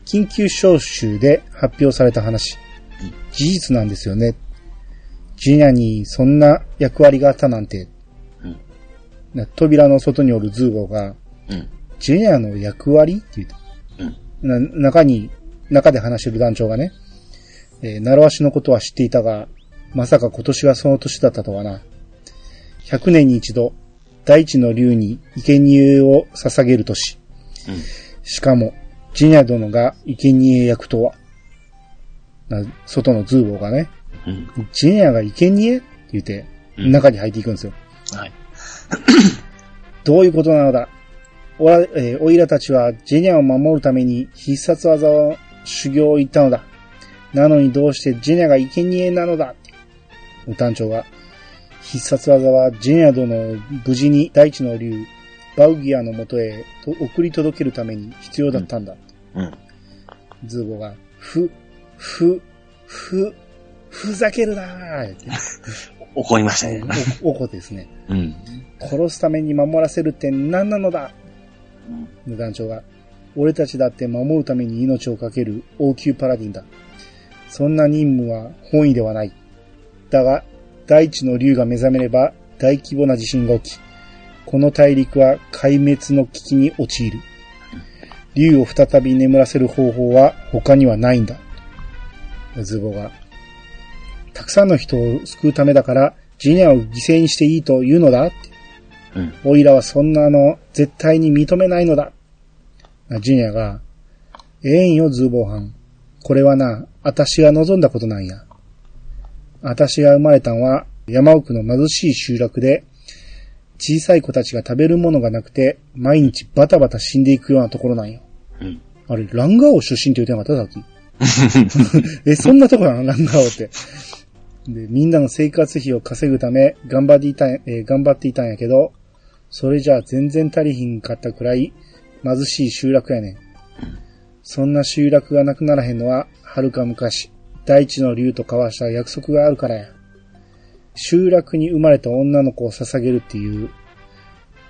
緊急招集で発表された話うん。事実なんですよね。ジュニアにそんな役割があったなんて。うん。な扉の外におるズーボーが、うん。ジュニアの役割？って言って。うん。な、中に、中で話してる団長がね、えー、習わしのことは知っていたが、まさか今年がその年だったとはな。100年に一度、大地の竜に生贄を捧げる年。うん。しかも、ジニャ殿が生贄役とは。な外のズーボーがね、うん。ジニャが生贄って言って、うん中に入っていくんですよ。はい。[COUGHS] どういうことなのだおら、えーおいらたちはジェニアを守るために必殺技を修行を行ったのだ。なのにどうしてジェニアが生贄なのだ？団長が、必殺技はジェニア殿を無事に大地の竜、バウギアの元へと送り届けるために必要だったんだ。うん。ズーボが、ふ、ふ、ふ、ふざけるなーって。[LAUGHS] 怒りましたね。お、おこですね。うん。殺すために守らせるって何なのだ？無団長が、俺たちだって守るために命を懸ける王宮パラディンだ。そんな任務は本意ではない。だが、大地の竜が目覚めれば大規模な地震が起き、この大陸は壊滅の危機に陥る。竜を再び眠らせる方法は他にはないんだ。ズボが、たくさんの人を救うためだから、ジニアを犠牲にしていいと言うのだうん。オイラはそんなの絶対に認めないのだ。ジュニアが、ええんよ、ズーボーハン。これはな、私が望んだことなんや。私が生まれたんは山奥の貧しい集落で、小さい子たちが食べるものがなくて、毎日バタバタ死んでいくようなところなんよ。うん。あれ、ランガオ出身って言ってなかった？さっき。[LAUGHS] え、そんなとこなの？ランガオって。で、みんなの生活費を稼ぐため、頑張っていたん、えー頑張っていたんやけど、それじゃあ全然足りひんかったくらい、貧しい集落やねん。そんな集落がなくならへんのは、遥か昔、大地の竜と交わした約束があるからや。集落に生まれた女の子を捧げるっていう。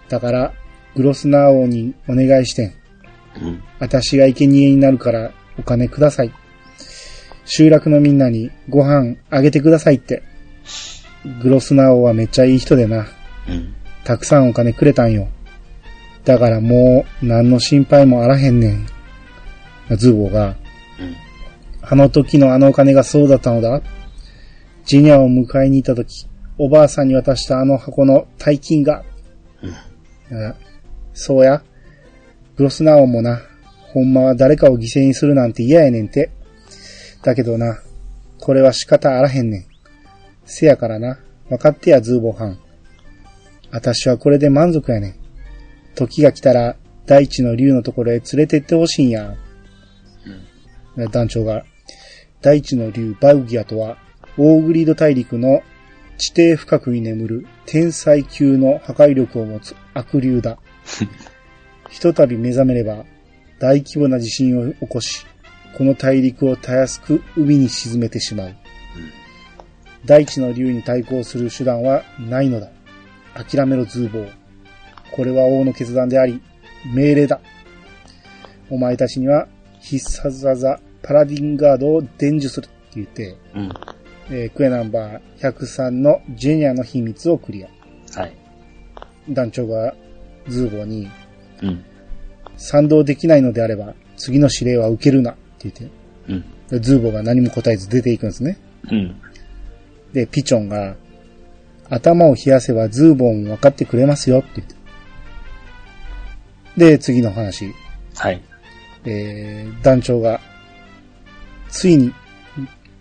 だから、グロスナー王にお願いしてん。うん。私が生贄になるからお金ください。集落のみんなにご飯あげてくださいって。グロスナー王はめっちゃいい人でな。うん。たくさんお金くれたんよ。だからもう何の心配もあらへんねん。ズーボーが、うん。あの時のあのお金がそうだったのだ。ジニアを迎えに行った時、おばあさんに渡したあの箱の大金が。あそうや。グロスナー王もな、ほんまは誰かを犠牲にするなんて嫌やねんて。だけどな、これは仕方あらへんねん。せやからな、分かってや、ズーボーハン。私はこれで満足やねん。時が来たら、大地の竜のところへ連れてってほしいんや。団長が、大地の竜バウギアとは、オーグリード大陸の地底深くに眠る天才級の破壊力を持つ悪竜だ。[LAUGHS] ひとたび目覚めれば、大規模な地震を起こし、この大陸をたやすく海に沈めてしまう。大地の竜に対抗する手段はないのだ。諦めろ、ズーボー。これは王の決断であり、命令だ。お前たちには必殺技、パラディンガードを伝授するって言って、うん。えークエナンバー103のジェニアの秘密をクリア。はい。団長がズーボーに、うん。賛同できないのであれば、次の指令は受けるなって言って、うん。でズーボーが何も答えず出ていくんですね。うん。で、ピチョンが、頭を冷やせばズーボーも分かってくれますよって言って。で、次の話。はい。えー、団長が、ついに、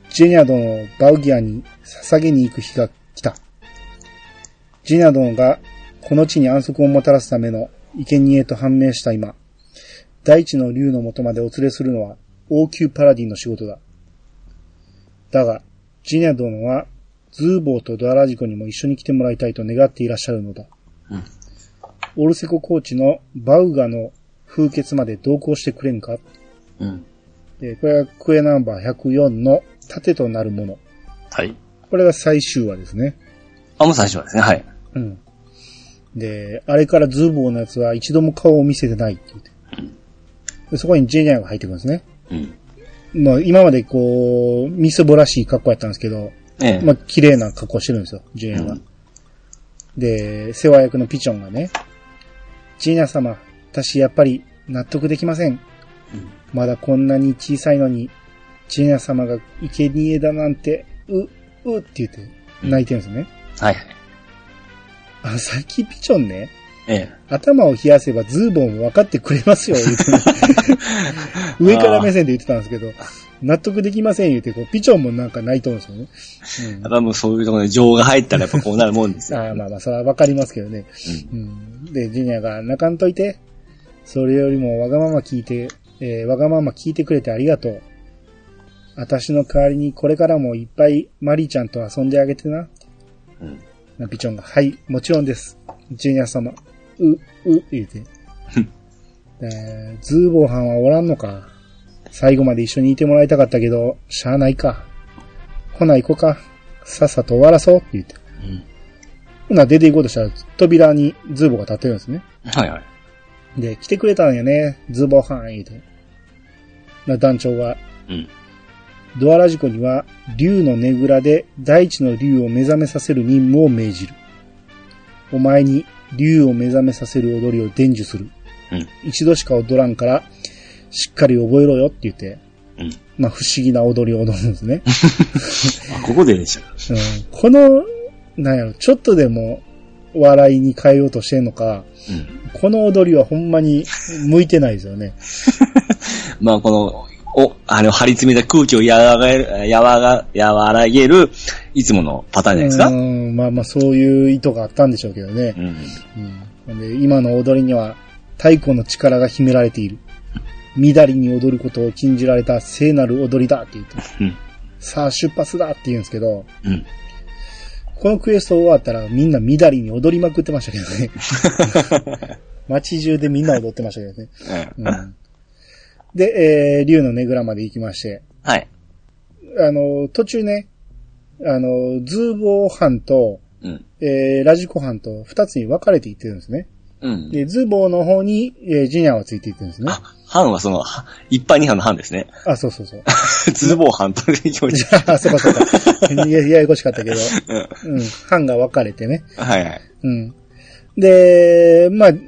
ジェニア殿をバウギアに捧げに行く日が来た。ジェニア殿が、この地に安息をもたらすための生贄と判明した今、大地の竜の元までお連れするのは、王宮パラディンの仕事だ。だが、ジェニア殿は、ズーボーとドアラジコにも一緒に来てもらいたいと願っていらっしゃるのだ。うん。オルセココーチのバウガの風穴まで同行してくれんか？うん。えーこれがクエナンバー104の盾となるもの。はい。これが最終話ですね。あ、もう最初はですね。はい。うん。で、あれからズーボーのやつは一度も顔を見せてないって言って。でそこにジェニアが入ってくるんですね。うん。まあ今までこう、みそぼらしい格好やったんですけど、ええ。まあ綺麗な格好してるんですよ、ジェニアが。うんで、世話役のピチョンがね、ジェニア様、私やっぱり納得できません。うんまだこんなに小さいのに、ジェニア様が生贄だなんて、う、うって言って泣いてるんですよね。はいはい。あの、さっきピチョンね、ええ。頭を冷やせばズーボンも分かってくれますよ、言うてね [LAUGHS] 上から目線で言ってたんですけど、納得できません言うて、こうピチョンもなんか泣いとるんですよね。やっぱもうそういうところで情が入ったらやっぱこうなるもんですうん、よ。ああまあまあ、それは分かりますけどね。うん。うん、で、ジュニアが泣かんといて、それよりもわがまま聞いて、えーわがまま聞いてくれてありがとう。私の代わりにこれからもいっぱいマリーちゃんと遊んであげてな。うん。なピチョンが、はい、もちろんです。ジュニア様、う、う、言うて。えーズーボーハンはおらんのか。最後まで一緒にいてもらいたかったけど、しゃあないか。ほな行こうか。さっさと終わらそうって言って。な出て行こうとしたら、扉にズーボーが立ってるんですね。はいはい。で、来てくれたんやね、ズーボーハン言うて。な団長が、うん。ドアラジコには、竜のねぐらで大地の竜を目覚めさせる任務を命じる。お前に竜を目覚めさせる踊りを伝授する。うん。一度しか踊らんから、しっかり覚えろよって言って、うん。まあ不思議な踊りを踊るんですね。[LAUGHS] あ、ここででした。うん、この、なんやろ、ちょっとでも笑いに変えようとしてんのか、うん。この踊りはほんまに向いてないですよね。[LAUGHS] まあ、この、お、あの、張り詰めた空気を和らげる、和ら和らげる、いつものパターンじゃないですか？うん、まあまあそういう意図があったんでしょうけどね。うん。うんで今の踊りには太鼓の力が秘められている。乱りに踊ることを禁じられた聖なる踊りだって言って、うん。さあ出発だって言うんですけど、うん。このクエスト終わったらみんな乱りに踊りまくってましたけどね。[LAUGHS] 街中でみんな踊ってましたけどね。うん。うん、で、えー、竜のねぐらまで行きまして、はい。あの、途中ね、あの、ズーボー班と、うん。えー、ラジコ班と二つに分かれていってるんですね。うん。で、ズーボーの方に、えージュニアはついていってるんですね。あ、班はその、は一般二班の班ですね。あ、そうそうそう。ズボー班という気持ち。[LAUGHS] あ、そうかそうか。いや、ややこしかったけど。うん。うん。班が分かれてね。はいはい。うん。で、まあ、ん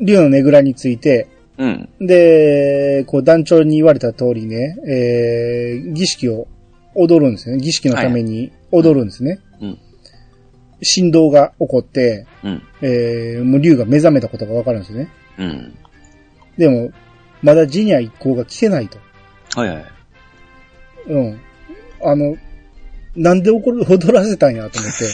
竜のねぐらについて、うん。で、こう団長に言われた通りね、えー、儀式を踊るんですね。儀式のために踊るんですね。うん。振動が起こって、うん。えー、もう竜が目覚めたことがわかるんですよね。うん。でも、まだジニア一行が来てないと。はいはい。うん。あの、なんで怒る、踊らせたんやと思って。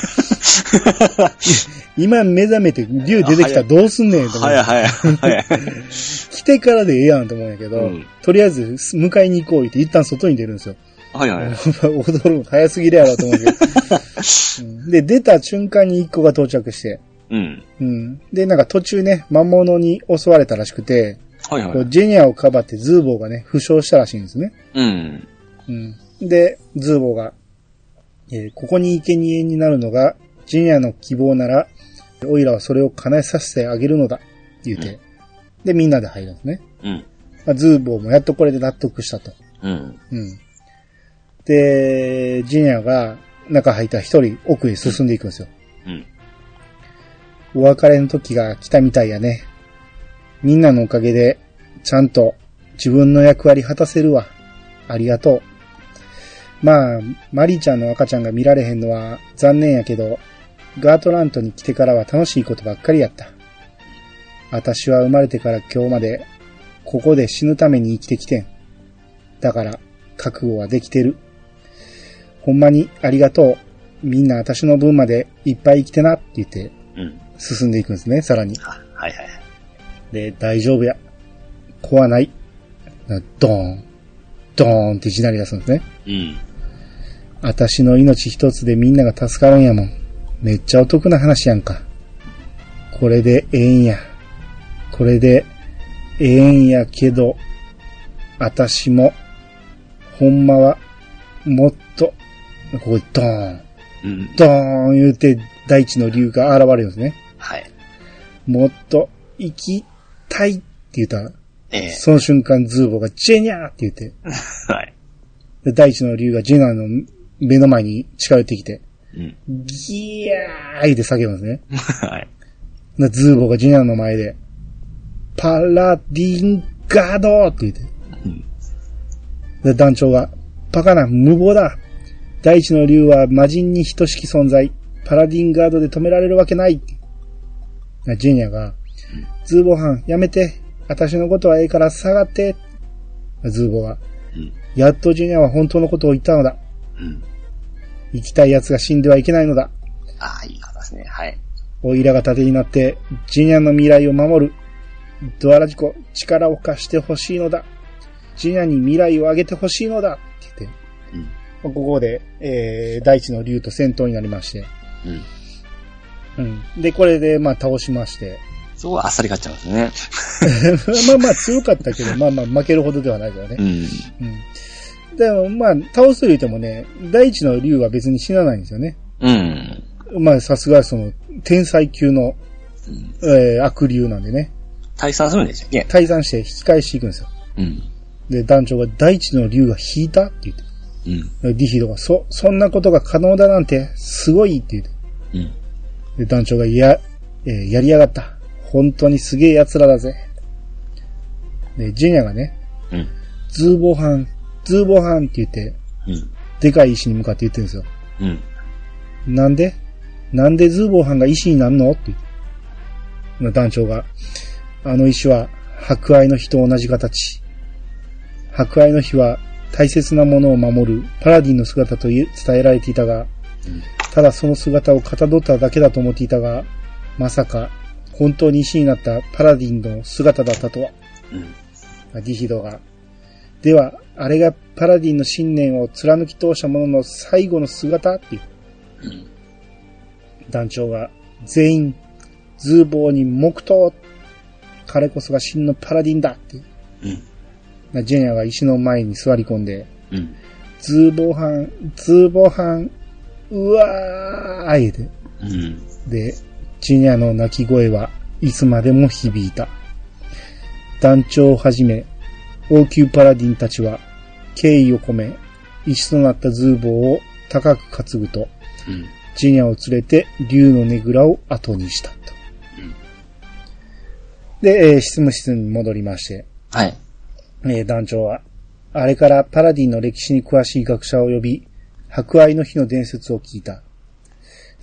[LAUGHS] 今目覚めて竜出てきたらどうすんねんと思って。はいはいはい。[LAUGHS] 来てからでええやんと思うんやけど、うんとりあえず迎えに行こう言って一旦外に出るんですよ。はいはい。[LAUGHS] 踊るの早すぎるやろと思うけど。うんで、出た瞬間に一個が到着して、うん。うん。で、なんか途中ね、魔物に襲われたらしくて、はいはい。ジェニアをかばってズーボーがね、負傷したらしいんですね。うん。うん。で、ズーボーが、えーここに生贄になるのが、ジェニアの希望なら、オイラはそれを叶えさせてあげるのだ、言うて。で、みんなで入るんですね。うん。まあ、ズーボーもやっとこれで納得したと。うん。うん。で、ジェニアが中入った一人奥へ進んでいくんですよ。うん。お別れの時が来たみたいやね。みんなのおかげで、ちゃんと自分の役割果たせるわ。ありがとう。まあ、マリーちゃんの赤ちゃんが見られへんのは残念やけど、ガートラントに来てからは楽しいことばっかりやった。私は生まれてから今日まで、ここで死ぬために生きてきてん。だから、覚悟はできてる。ほんまにありがとう。みんな私の分までいっぱい生きてなって言ってうん。進んでいくんですね、さらに。あ、はいはい。で、大丈夫や。怖ない。なドーン。ドーンっていきなり出すんですね。うん。私の命一つでみんなが助かるんやもん。めっちゃお得な話やんか。これでええんや。これでええんやけど、私も、ほんまは、もっと、ここでドーン。うん。ドーン言うて、大地の竜が現れるんですね。はい。もっと生きたいって言ったら、ええその瞬間ズーボがジェニャーって言って、[LAUGHS] はい。で大地の竜がジェナーの目の前に近寄ってきて、うん。ギヤーって叫ぶんですね。はい。でズーボがジェナーの前で、パラディンガードって言って、うん。で団長が、バカな、無謀だ大地の竜は魔人に等しき存在。パラディンガードで止められるわけない。ジェニアが、ズーボハン、やめて。私のことはええから下がって。ズーボが、うん。やっとジェニアは本当のことを言ったのだ。うん。生きたい奴が死んではいけないのだ。ああ、いい方ですね。はい。オイラが盾になって、ジェニアの未来を守る。ドアラジコ、力を貸してほしいのだ。ジェニアに未来をあげてほしいのだ。って言って、うん。ここで、えー、大地の竜と戦闘になりまして、うん。うん。で、これで、まあ、倒しまして。そこはあっさり勝っちゃうんですね。[LAUGHS] まあまあ、強かったけど、[LAUGHS] まあまあ、負けるほどではないからねう。ん。うん。でも、まあ、倒すと言ってもね、第一の竜は別に死なないんですよね。うん。まあ、さすがその、天才級の、えー悪竜なんでね。退散するんでしたっけ？退散して引き返していくんですよ。うん。で、団長が第一の竜が引いたって言って。うん。ディヒドが、そ、そんなことが可能だなんて、すごいって言って。うん。で、団長が、いや、えーやりやがった。本当にすげえ奴らだぜ。で、ジェニアがね、うん。ズーボーハン、ズーボーハンって言って、うん。でかい石に向かって言ってるんですよ。うん。なんで？なんでズーボーハンが石になるの？って言って。まあ団長が、あの石は博愛の日と同じ形。博愛の日は大切なものを守るパラディンの姿と伝えられていたが、ただその姿をかたどっただけだと思っていたが、まさか本当に石になったパラディンの姿だったとは。うん。ディヒドが。では、あれがパラディンの信念を貫き通した者の最後の姿っていう。うん。団長が、全員、ズーボーに黙祷彼こそが真のパラディンだって。うん。なジェニアが石の前に座り込んで、うん。ズーボーハン、ズーボーハン、うわーいで。うん。で、ジェニアの泣き声はいつまでも響いた。団長をはじめ、王宮パラディンたちは、敬意を込め、石となったズーボーを高く担ぐと、うん。ジェニアを連れて竜のねぐらを後にしたと。で、えー執務室に戻りまして、はい。えー団長は、あれからパラディンの歴史に詳しい学者を呼び、博愛の日の伝説を聞いた。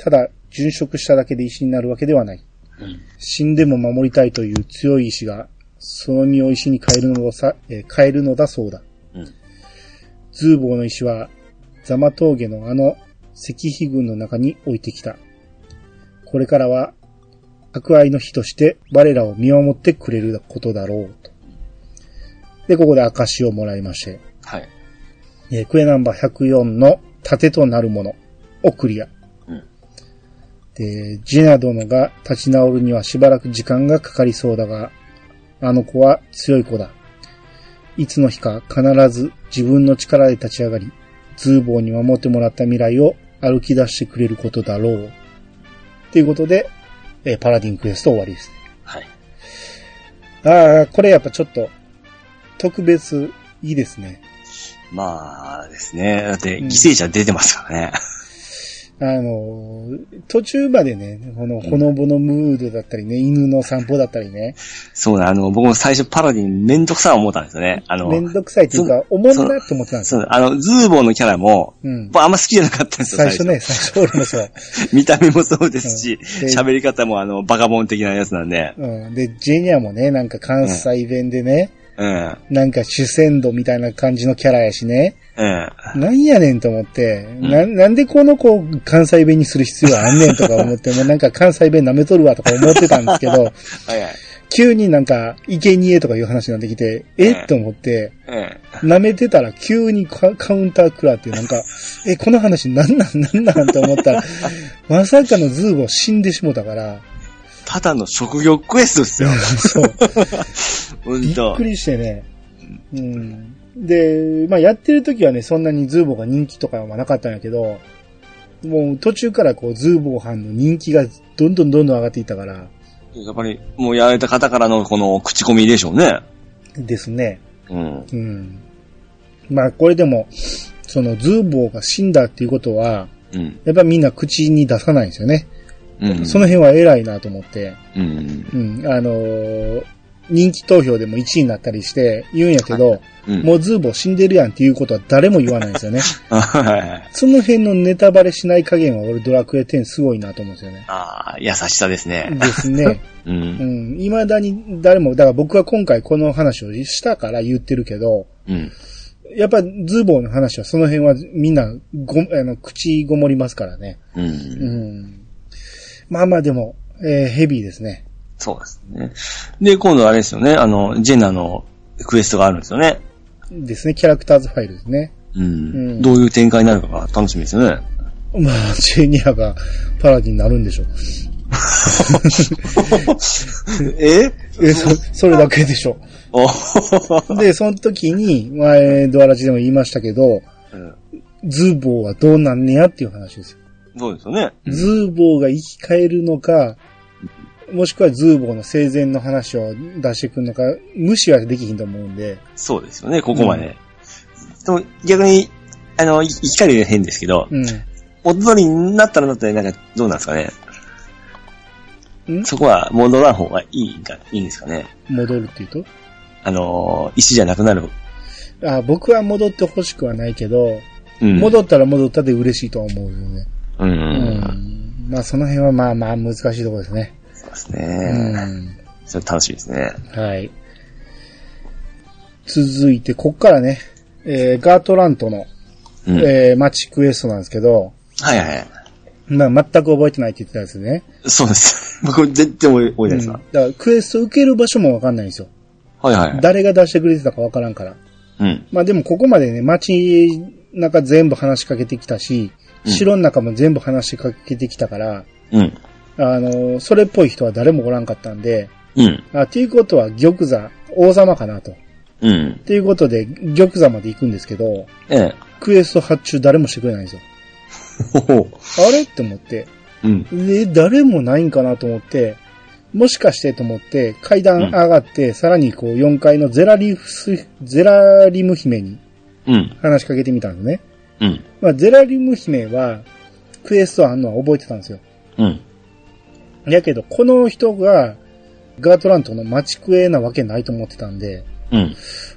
ただ、殉職しただけで石になるわけではない。うん。死んでも守りたいという強い意志が、その身を石に変えるのださ、えー変えるのだそうだ。うん。ズーボーの石は、ザマ峠のあの石碑群の中に置いてきた。これからは、博愛の日として我らを見守ってくれることだろうと。で、ここで証をもらいまして、はい。えークエナンバー104の盾となるものをクリア。うん。で、ジェナ殿が立ち直るにはしばらく時間がかかりそうだが、あの子は強い子だ。いつの日か必ず自分の力で立ち上がり、ズーボーに守ってもらった未来を歩き出してくれることだろう。ということで、えーパラディンクエスト終わりです。はい。ああ、これやっぱちょっと、特別いいですね。まあですね。だって、うん犠牲者出てますからね。あのー、途中までね、このほのぼのムードだったりね、犬の散歩だったりね、そうだ、あの、僕も最初パラディンめんどくさい思ったんですよね。あの、めんどくさいっていうか、おもんなって思ってたんですよ。そう、あの、ズーボーのキャラも、うん。僕あんま好きじゃなかったんですよ、最初ね、最初俺もそう。[LAUGHS] 見た目もそうですし、うんり方もあの、バカボン的なやつなんで、うん。で、ジェニアもね、なんか関西弁でね、うん、なんか主戦度みたいな感じのキャラやしね、うん、なんやねんと思って、ん。な、なんでこの子関西弁にする必要あんねんとか思って、[LAUGHS] もうなんか関西弁舐めとるわとか思ってたんですけど、[LAUGHS] はいはい、急になんか、生贄とかいう話になってきて、えうん。と思って、うん、舐めてたら急にカカウンター食らって、なんか、え、この話なんなんなんなんと思ったら、[LAUGHS] まさかのズーボー死んでしもたから、ただの職業クエストですよ。そう、[LAUGHS] びっく。りしてね。うん。で、まあやってる時はね、そんなにズーボーが人気とかはなかったんやけど、もう途中からこう、ズーボー班の人気がどんどんどんどん上がっていったから、やっぱり、もうやられた方からのこの口コミでしょうね。ですね。うん。うん。まあこれでも、そのズーボーが死んだっていうことは、うん。やっぱみんな口に出さないんですよね。うん。その辺は偉いなと思って、うん。うん、あのー人気投票でも1位になったりして言うんやけど、うん。もうズーボー死んでるやんっていうことは誰も言わないんですよね。[LAUGHS] その辺のネタバレしない加減は俺ドラクエ10すごいなと思うんですよね。ああ、優しさですね。ですね。[LAUGHS] う。うんん。未だに誰も、だから僕は今回この話をしたから言ってるけど、うん。やっぱズーボーの話はその辺はみんなご、あの、口ごもりますからね。う。うんん。まあまあでも、えーヘビーですね。そうですね。で、今度あれですよね。あの、ジェナのクエストがあるんですよね。ですね。キャラクターズファイルですね。うん。うんどういう展開になるかが楽しみですよね。まあ、ジェニアがパラディになるんでしょう。[LAUGHS] え？え、そ、それだけでしょ。おで、その時に、前、ドアラジでも言いましたけど、うんズーボーはどうなんねやっていう話ですよ。そうですよね。ズーボーが生き返るのか、もしくはズーボーの生前の話を出してくるのか、無視はできひんと思うんで、そうですよね、ここまで。でも逆に、あの、い生き返る変ですけど、うん。踊りになったらなったらなんかどうなんですかね。ん？そこは戻らん方がいいんか、いいんですかね。戻るっていうと？あのー、石じゃなくなる。あ僕は戻ってほしくはないけど、うん。戻ったら戻ったで嬉しいとは思うよね。うん。ううん。ん。まあその辺はまあまあ難しいところですね。そうですうね。ん。それ楽しいですね。はい。続いて、こっからね、えー、ガートラントの、うん。えー、マッチクエストなんですけど、はいはい。まあ全く覚えてないって言ってたやつね。そうです。[LAUGHS] 僕全然覚え覚えてないですうんわだからクエスト受ける場所もわかんないんですよ。はいはい。誰が出してくれてたかわからんから。うん。まあでもここまでね、街中全部話しかけてきたし、うん城の中も全部話しかけてきたから、うん。あの、それっぽい人は誰もおらんかったんで、うん。あ、ということは玉座、王様かなと。うん。ということで、玉座まで行くんですけど、ええ。クエスト発注誰もしてくれないんですよ。あれ？って思って。うん。で、誰もないんかなと思って、もしかしてと思って、階段上がって、さらにこう4階のゼラリフス、ゼラリム姫にうん。話しかけてみたんですね。うん。まあ、ゼラリム姫は、クエストあんのは覚えてたんですよ。うん。やけど、この人が、ガートラントの待ちクエなわけないと思ってたんで、うん。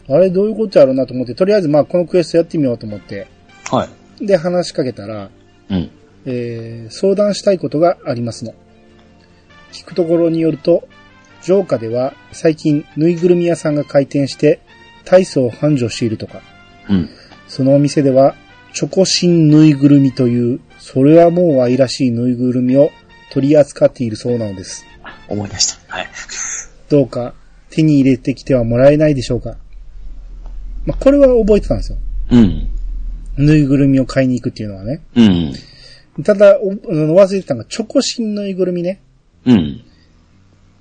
あれどういうことやろうなと思って、とりあえずまあこのクエストやってみようと思って、はい。で話しかけたら、うん。えー相談したいことがありますの。聞くところによると、城下では最近ぬいぐるみ屋さんが開店して、大層繁盛しているとか、うん。そのお店では、チョコシンぬいぐるみという、それはもう愛らしいぬいぐるみを取り扱っているそうなのです。思い出した。はい。どうか手に入れてきてはもらえないでしょうか。まあ、これは覚えてたんですよ。うん。ぬいぐるみを買いに行くっていうのはね。うん。ただ、お忘れてたのが、チョコシンぬいぐるみね。うん。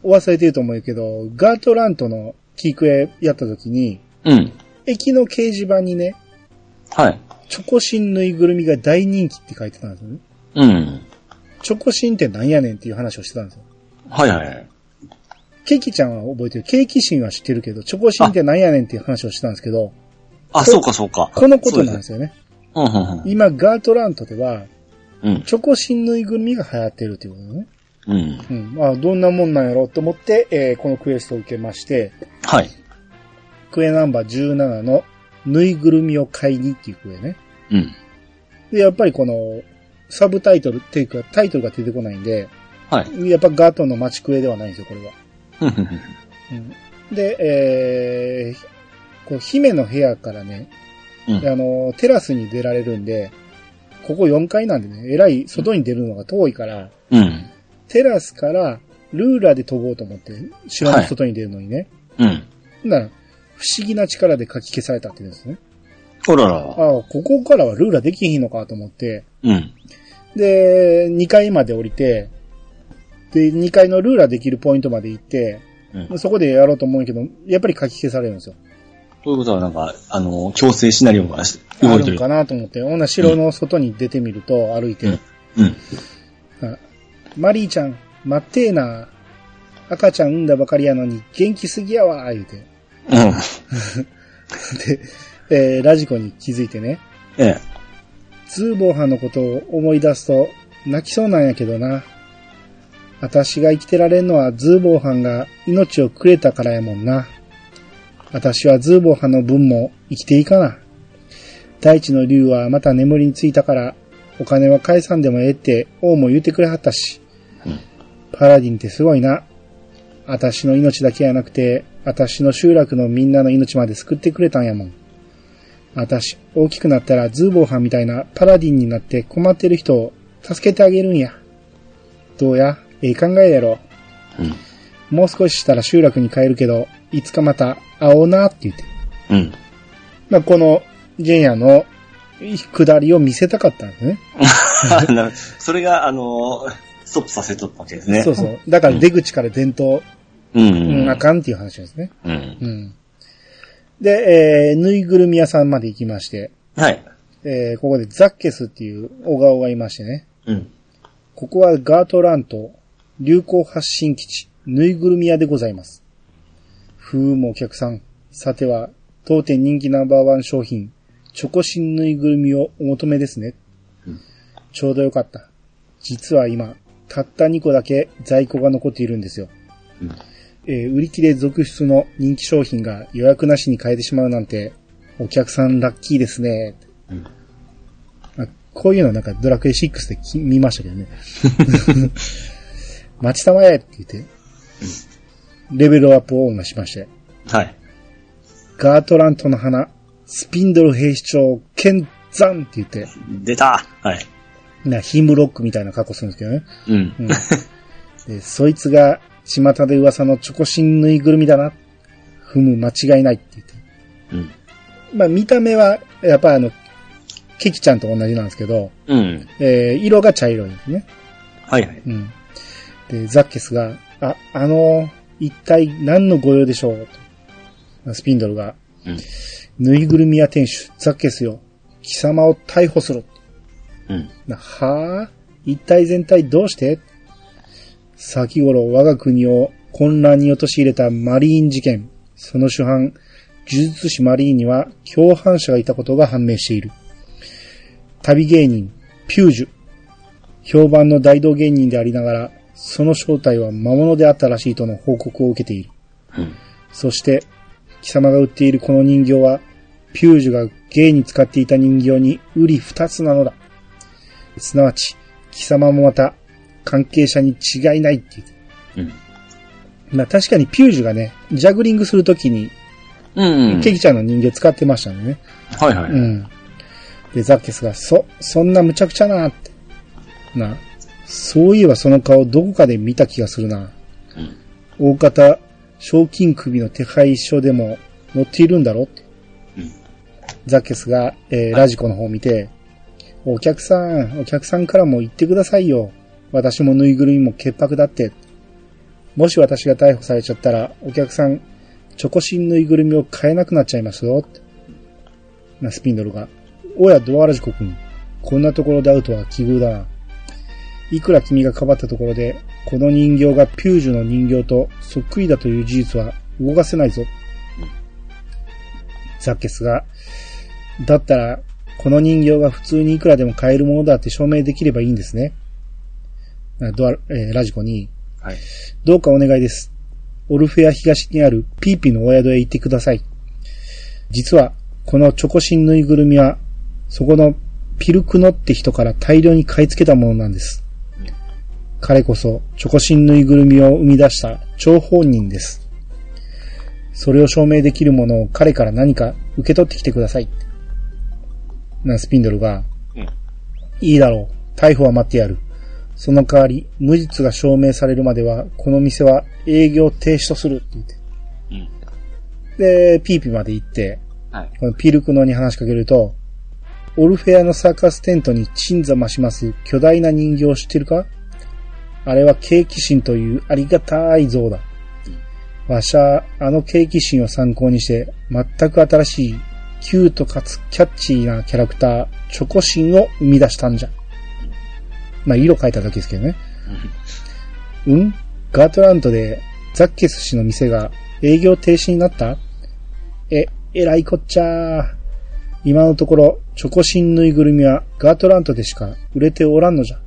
忘れてると思うけど、ガートラントのキークエやった時に、うん。駅の掲示板にね、はい。チョコシンぬいぐるみが大人気って書いてたんですよね。うん。チョコシンってなんやねんっていう話をしてたんですよ。はいはい。ケーキちゃんは覚えてる？ケーキシンは知ってるけど、チョコシンってなんやねんっていう話をしてたんですけど、あ、そうかそうか。このことなんですよね。そうです。うんうん今、ガートラントでは、うん。チョコシンぬいぐるみが流行ってるっていうことね。うん。うん。まあ、どんなもんなんやろうと思って、えーこのクエストを受けまして、はい。クエナンバー17のぬいぐるみを買いにっていうクエね。うん。で、やっぱりこの、サブタイトルっていうか、タイトルが出てこないんで、はい。やっぱガートの待ちクエではないんですよ、これは。うんで、えー、こう、姫の部屋からね、うんあの、テラスに出られるんで、ここ4階なんでね、えらい外に出るのが遠いから、うん。テラスからルーラーで飛ぼうと思って、城の外に出るのにね。うん。ほんなら、不思議な力で書き消されたって言うんですね。ほらら。ああ、ここからはルーラーできひんのかと思って、うん。で、2階まで降りて、で、2階のルーラーできるポイントまで行って、うん。そこでやろうと思うけど、やっぱり書き消されるんですよ。ということはなんか、あの、強制シナリオが動いてる。あるんかなと思って、ほんなら城の外に出てみると、歩いて、うんうん。あマリーちゃん、待ってーな。赤ちゃん産んだばかりやのに元気すぎやわ、言うて。うん。[LAUGHS] で、えーラジコに気づいてね、ええ。ズーボーハンのことを思い出すと泣きそうなんやけどな。私が生きてられんのはズーボーハンが命をくれたからやもんな。私はズーボーハンの分も生きていいかな。大地の竜はまた眠りについたから、お金は返さんでもええって王も言うてくれはったし。うんパラディンってすごいな。私の命だけやなくて、私の集落のみんなの命まで救ってくれたんやもん。私、大きくなったらズーボーハンみたいなパラディンになって困ってる人を助けてあげるんや。どうや？ええ考えやろ。うん。もう少ししたら集落に帰るけど、いつかまた会おうなって言って。うん。まあ、このジェンヤの下りを見せたかったんですね。[LAUGHS] なそれが、あの、ストップさせとったわけですね。そうそう。だから出口から伝統、うん、ん。あかんっていう話ですね。うん。うん。で、えー、ぬいぐるみ屋さんまで行きまして、はい。えー、ここでザッケスっていう小顔がいましてね。うん。ここはガートラント流行発信基地、ぬいぐるみ屋でございます。ふうもお客さん。さては、当店人気ナンバーワン商品、チョコシンぬいぐるみをお求めですね。うんちょうどよかった。実は今、たった2個だけ在庫が残っているんですよ。うんえー売り切れ続出の人気商品が予約なしに買えてしまうなんて、お客さんラッキーですね。うんあこういうのなんかドラクエ6でき見ましたけどね。[LAUGHS] 待ちたまえって言って、レベルアップをオンがしまして、はい。ガートラントの花、スピンドル兵士長、剣山って言って、出たはい。なヒムロックみたいな格好するんですけどね。うん。うんで、そいつが、巷で噂のチョコシンぬいぐるみだな。ふむ、間違いないって言って。うん。まあ、見た目は、やっぱあの、ケキちゃんと同じなんですけど、うん。えー色が茶色いんですね。はいはい。うん。で、ザッケスが、あ、あの、一体何のご用でしょう？とスピンドルが、うん。ぬいぐるみ屋店主、ザッケスよ。貴様を逮捕する。うん。なはぁ一体全体どうして？先頃我が国を混乱に陥れたマリーン事件。その主犯、呪術師マリーンには共犯者がいたことが判明している。旅芸人、ピュージュ。評判の大道芸人でありながら、その正体は魔物であったらしいとの報告を受けている。うん。そして、貴様が売っているこの人形は、ピュージュが芸に使っていた人形に売り二つなのだ。すなわち、貴様もまた、関係者に違いないっていう。うん。まあ確かにピュージュがね、ジャグリングするときに、うん。ケキちゃんの人形使ってましたんでね。はいはい。うん。で、ザッケスが、そ、そんな無茶苦茶なって。な、そういえばその顔どこかで見た気がするな。うん。大方、賞金首の手配書でも載っているんだろって。うん。ザッケスが、えーラジコの方を見て、お客さん、お客さんからも言ってくださいよ。私もぬいぐるみも潔白だって。もし私が逮捕されちゃったら、お客さん、チョコシンぬいぐるみを買えなくなっちゃいますよ。な、スピンドルが。おや、ドアラジコ君。こんなところで会うとは奇遇だな。いくら君がかばったところで、この人形がピュージュの人形とそっくりだという事実は動かせないぞ。ザッケスが、だったら、この人形が普通にいくらでも買えるものだって証明できればいいんですね。あドア、えーラジコに、はい。どうかお願いです。オルフェア東にあるピーピーのお宿へ行ってください。実は、このチョコシンぬいぐるみは、そこのピルクノって人から大量に買い付けたものなんです。彼こそ、チョコシンぬいぐるみを生み出した張本人です。それを証明できるものを彼から何か受け取ってきてください。な、スピンドルが、うん。いいだろう。逮捕は待ってやる。その代わり、無実が証明されるまでは、この店は営業停止とするって言って。うん。で、ピーピーまで行って、はい。このピルクノに話しかけると、オルフェアのサーカステントに鎮座増します巨大な人形を知ってるか？あれはケーキ神というありがたい像だ。わしゃ、あのケーキ神を参考にして、全く新しい、キュートかつキャッチーなキャラクター、チョコ神を生み出したんじゃ。まあ、色変えただけですけどね。うん？ガートラントでザッケス氏の店が営業停止になった？え、えらいこっちゃー。今のところ、チョコシンぬいぐるみはガートラントでしか売れておらんのじゃ。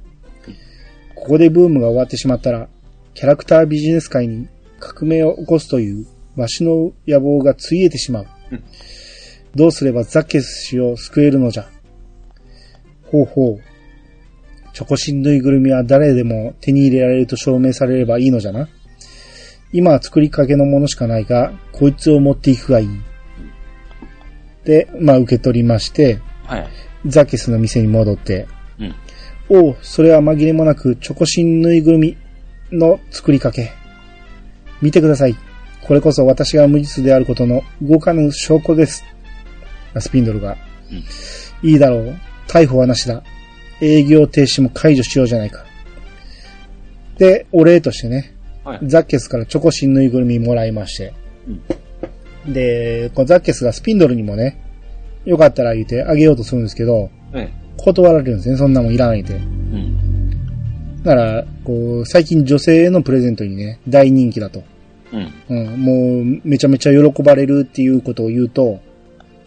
ここでブームが終わってしまったら、キャラクタービジネス界に革命を起こすという、わしの野望がついえてしまう。どうすればザッケス氏を救えるのじゃ。ほうほう。チョコシンぬいぐるみは誰でも手に入れられると証明されればいいのじゃな。今は作りかけのものしかないが、こいつを持っていくがいい。で、まあ受け取りまして、はい。ザケスの店に戻って、うん。おう、それは紛れもなくチョコシンぬいぐるみの作りかけ。見てください。これこそ私が無実であることの動かぬ証拠です。スピンドルが。いいだろう。逮捕はなしだ。営業停止も解除しようじゃないか。で、お礼としてね、はい。ザッケスからチョコシンぬいぐるみもらいまして。で、このザッケスがスピンドルにもね、よかったら言ってあげようとするんですけど、え断られるんですね。そんなもんいらないって。え。うん。だから、こう、最近女性へのプレゼントにね、大人気だと。うん。うん、もう、めちゃめちゃ喜ばれるっていうことを言うと、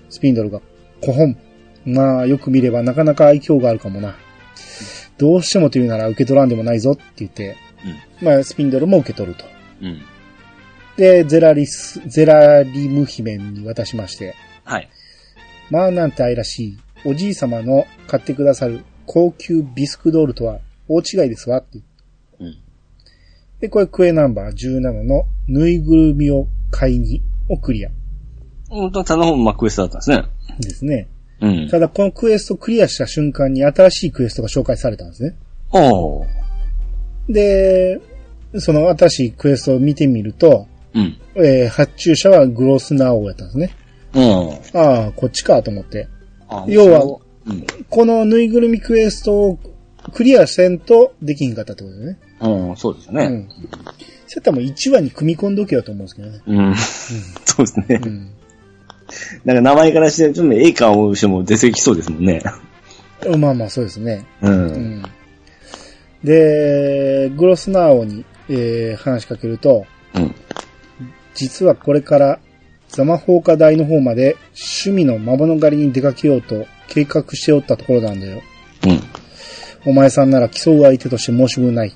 スピンドルが、こほん。まあ、よく見ればなかなか愛嬌があるかもな。どうしてもというなら受け取らんでもないぞって言って、まあ、スピンドルも受け取ると。うん。で、ゼラリス、ゼラリム姫に渡しまして、はい。まあなんて愛らしい、おじい様の買ってくださる高級ビスクドールとは大違いですわって。うん。で、これクエナンバー17のぬいぐるみを買いにをクリア本当はただのまあクエストだったんですね。ですね。うん。ただこのクエストクリアした瞬間に新しいクエストが紹介されたんですね。おー。で、その新しいクエストを見てみると、うん。えー発注者はグロスナオやったんですね。うん。ああ、こっちかと思って。あ要はそううん。このぬいぐるみクエストをクリアせんとできひんかったってことですね。うん、そうですよね。うん。そうやったらもう1話に組み込んどけよと思うんですけどね。うん。[LAUGHS] そうですね。うん。[LAUGHS] なんか名前からして、ちょっとええ感をしても出てきそうですもんね。まあまあそうですね。う。うんん。で、グロスナーオに、えー話しかけると、うん。実はこれからザマ放火台の方まで趣味の魔物狩りに出かけようと計画しておったところなんだよ。うん。お前さんなら競う相手として申し分ない。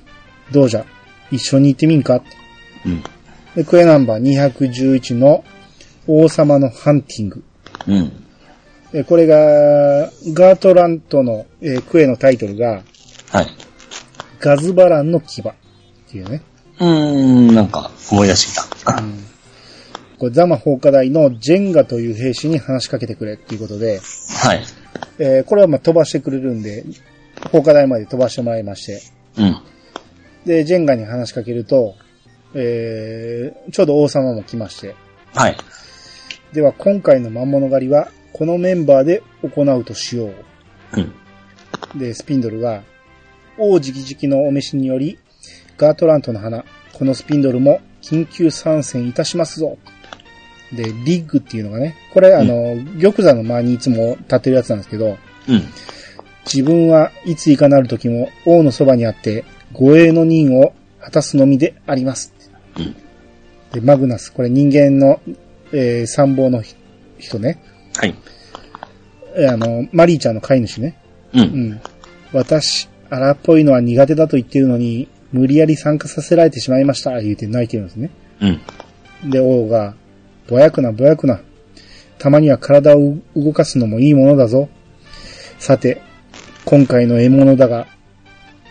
どうじゃ？一緒に行ってみんか？うん。で、クエナンバー211の王様のハンティング。うん。えこれが、ガートラントの、えークエのタイトルが、はい。ガズバランの牙っていうね。うーん、なんか思い出してきた。これザマ放火台のジェンガという兵士に話しかけてくれっていうことで、はい。えーこれはまあ飛ばしてくれるんで、放火台まで飛ばしてもらいまして、うん。で、ジェンガに話しかけると、えーちょうど王様も来まして、はい。では今回の魔物狩りはこのメンバーで行うとしよう。うん。で、スピンドルが、王直々のお召しにより、ガートラントの花、このスピンドルも緊急参戦いたしますぞ。で、リッグっていうのがね、これあの、玉座の前にいつも立ってるやつなんですけど、うん。自分はいついかなる時も王のそばにあって、護衛の任を果たすのみであります。うんで、マグナス、これ人間の、えー参謀のひ人ね。はい。えーあの、マリーちゃんの飼い主ね。う。うんん。私、荒っぽいのは苦手だと言ってるのに、無理やり参加させられてしまいました、言うて泣いてるんですね。うん。で、王が、ぼやくな、ぼやくな。たまには体を動かすのもいいものだぞ。さて、今回の獲物だが、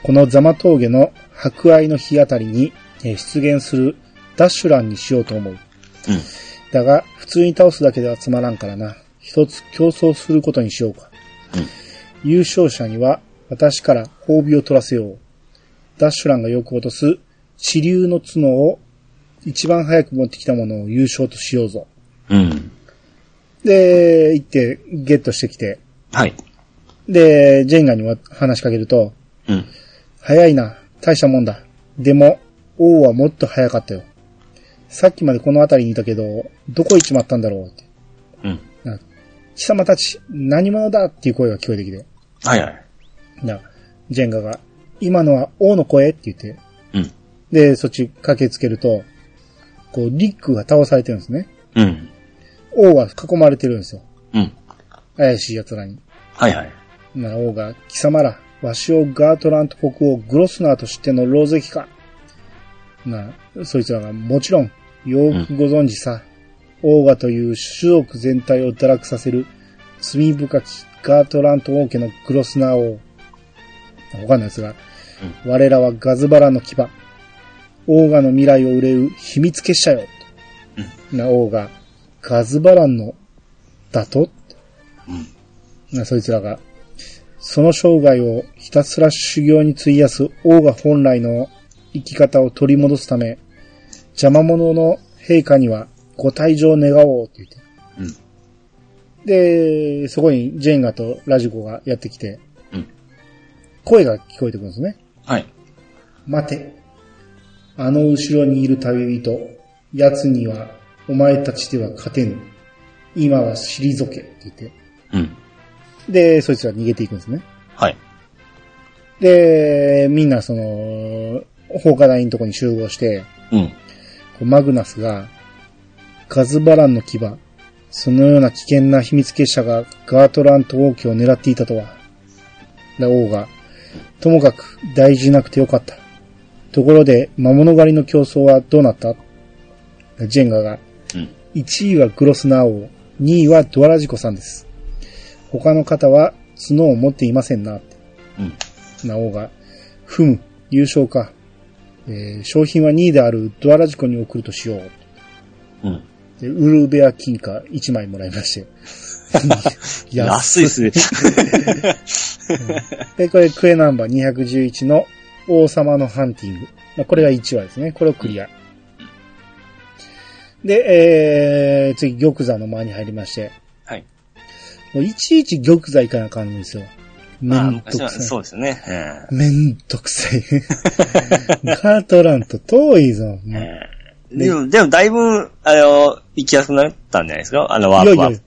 このザマ峠の博愛の日あたりにえー出現するダッシュランにしようと思う。うん。だが、普通に倒すだけではつまらんからな。一つ競争することにしようか。優勝者には私から褒美を取らせよう。ダッシュランがよく落とす地流の角を一番早く持ってきたものを優勝としようぞ。うん。で、行ってゲットしてきて、はい。で、ジェンガには話しかけると、うん。早いな、大したもんだ。でも、王はもっと早かったよ。さっきまでこの辺りにいたけど、どこ行っちまったんだろうって。うん。な貴様たち、何者だっていう声が聞こえてきて。はいはい。な、ジェンガが、今のは王の声って言って、うん。で、そっち駆けつけると、こう、リックが倒されてるんですね。うん。王は囲まれてるんですよ。うん。怪しい奴らに。はいはい。な、王が、貴様ら、わしをガートラント国王グロスナーとしての狼藉か。な、そいつらが、もちろん、よくご存知さ。オーガという種族全体を堕落させる、罪深きガートラント王家のグロスナー王。他の奴が、我らはガズバラの牙。オーガの未来を憂う秘密結社よ。な、オーガ、ガズバランの、だとうん。な、そいつらが、その生涯をひたすら修行に費やす王が本来の生き方を取り戻すため、邪魔者の陛下にはご退場願おうって言って。うん。で、そこにジェンガとラジコがやってきて、うん。声が聞こえてくるんですね。はい。待て。あの後ろにいる旅人、奴にはお前たちでは勝てぬ。今は退けって言って。うん。で、そいつら逃げていくんですね。はい。で、みんなその、放火台のとこに集合して、うん。マグナスが、ガズバランの牙、そのような危険な秘密結社がガートラント王家を狙っていたとは。で、王が、ともかく大事なくてよかった。ところで、魔物狩りの競争はどうなった？ジェンガが、うん。1位はグロスナー王、2位はドアラジコさんです。他の方は角を持っていませんな。うん。な王が、ふむ、優勝か。えー商品は2位であるドアラジコに送るとしよう。うん。でウルベア金貨1枚もらいまして。[LAUGHS] 安いっすね。で、これクエナンバー211の王様のハンティング。まあ、これが1話ですね。これをクリア。で、えー、次、玉座の間に入りまして。はい。もういちいち玉座行かなあかんんですよ。めまあ、んどくさい。そうですね。めんどくさい。ガートラント遠いぞ。でも、でもだいぶ、あの、行きやすくなったんじゃないですか？あの、ワープは。、い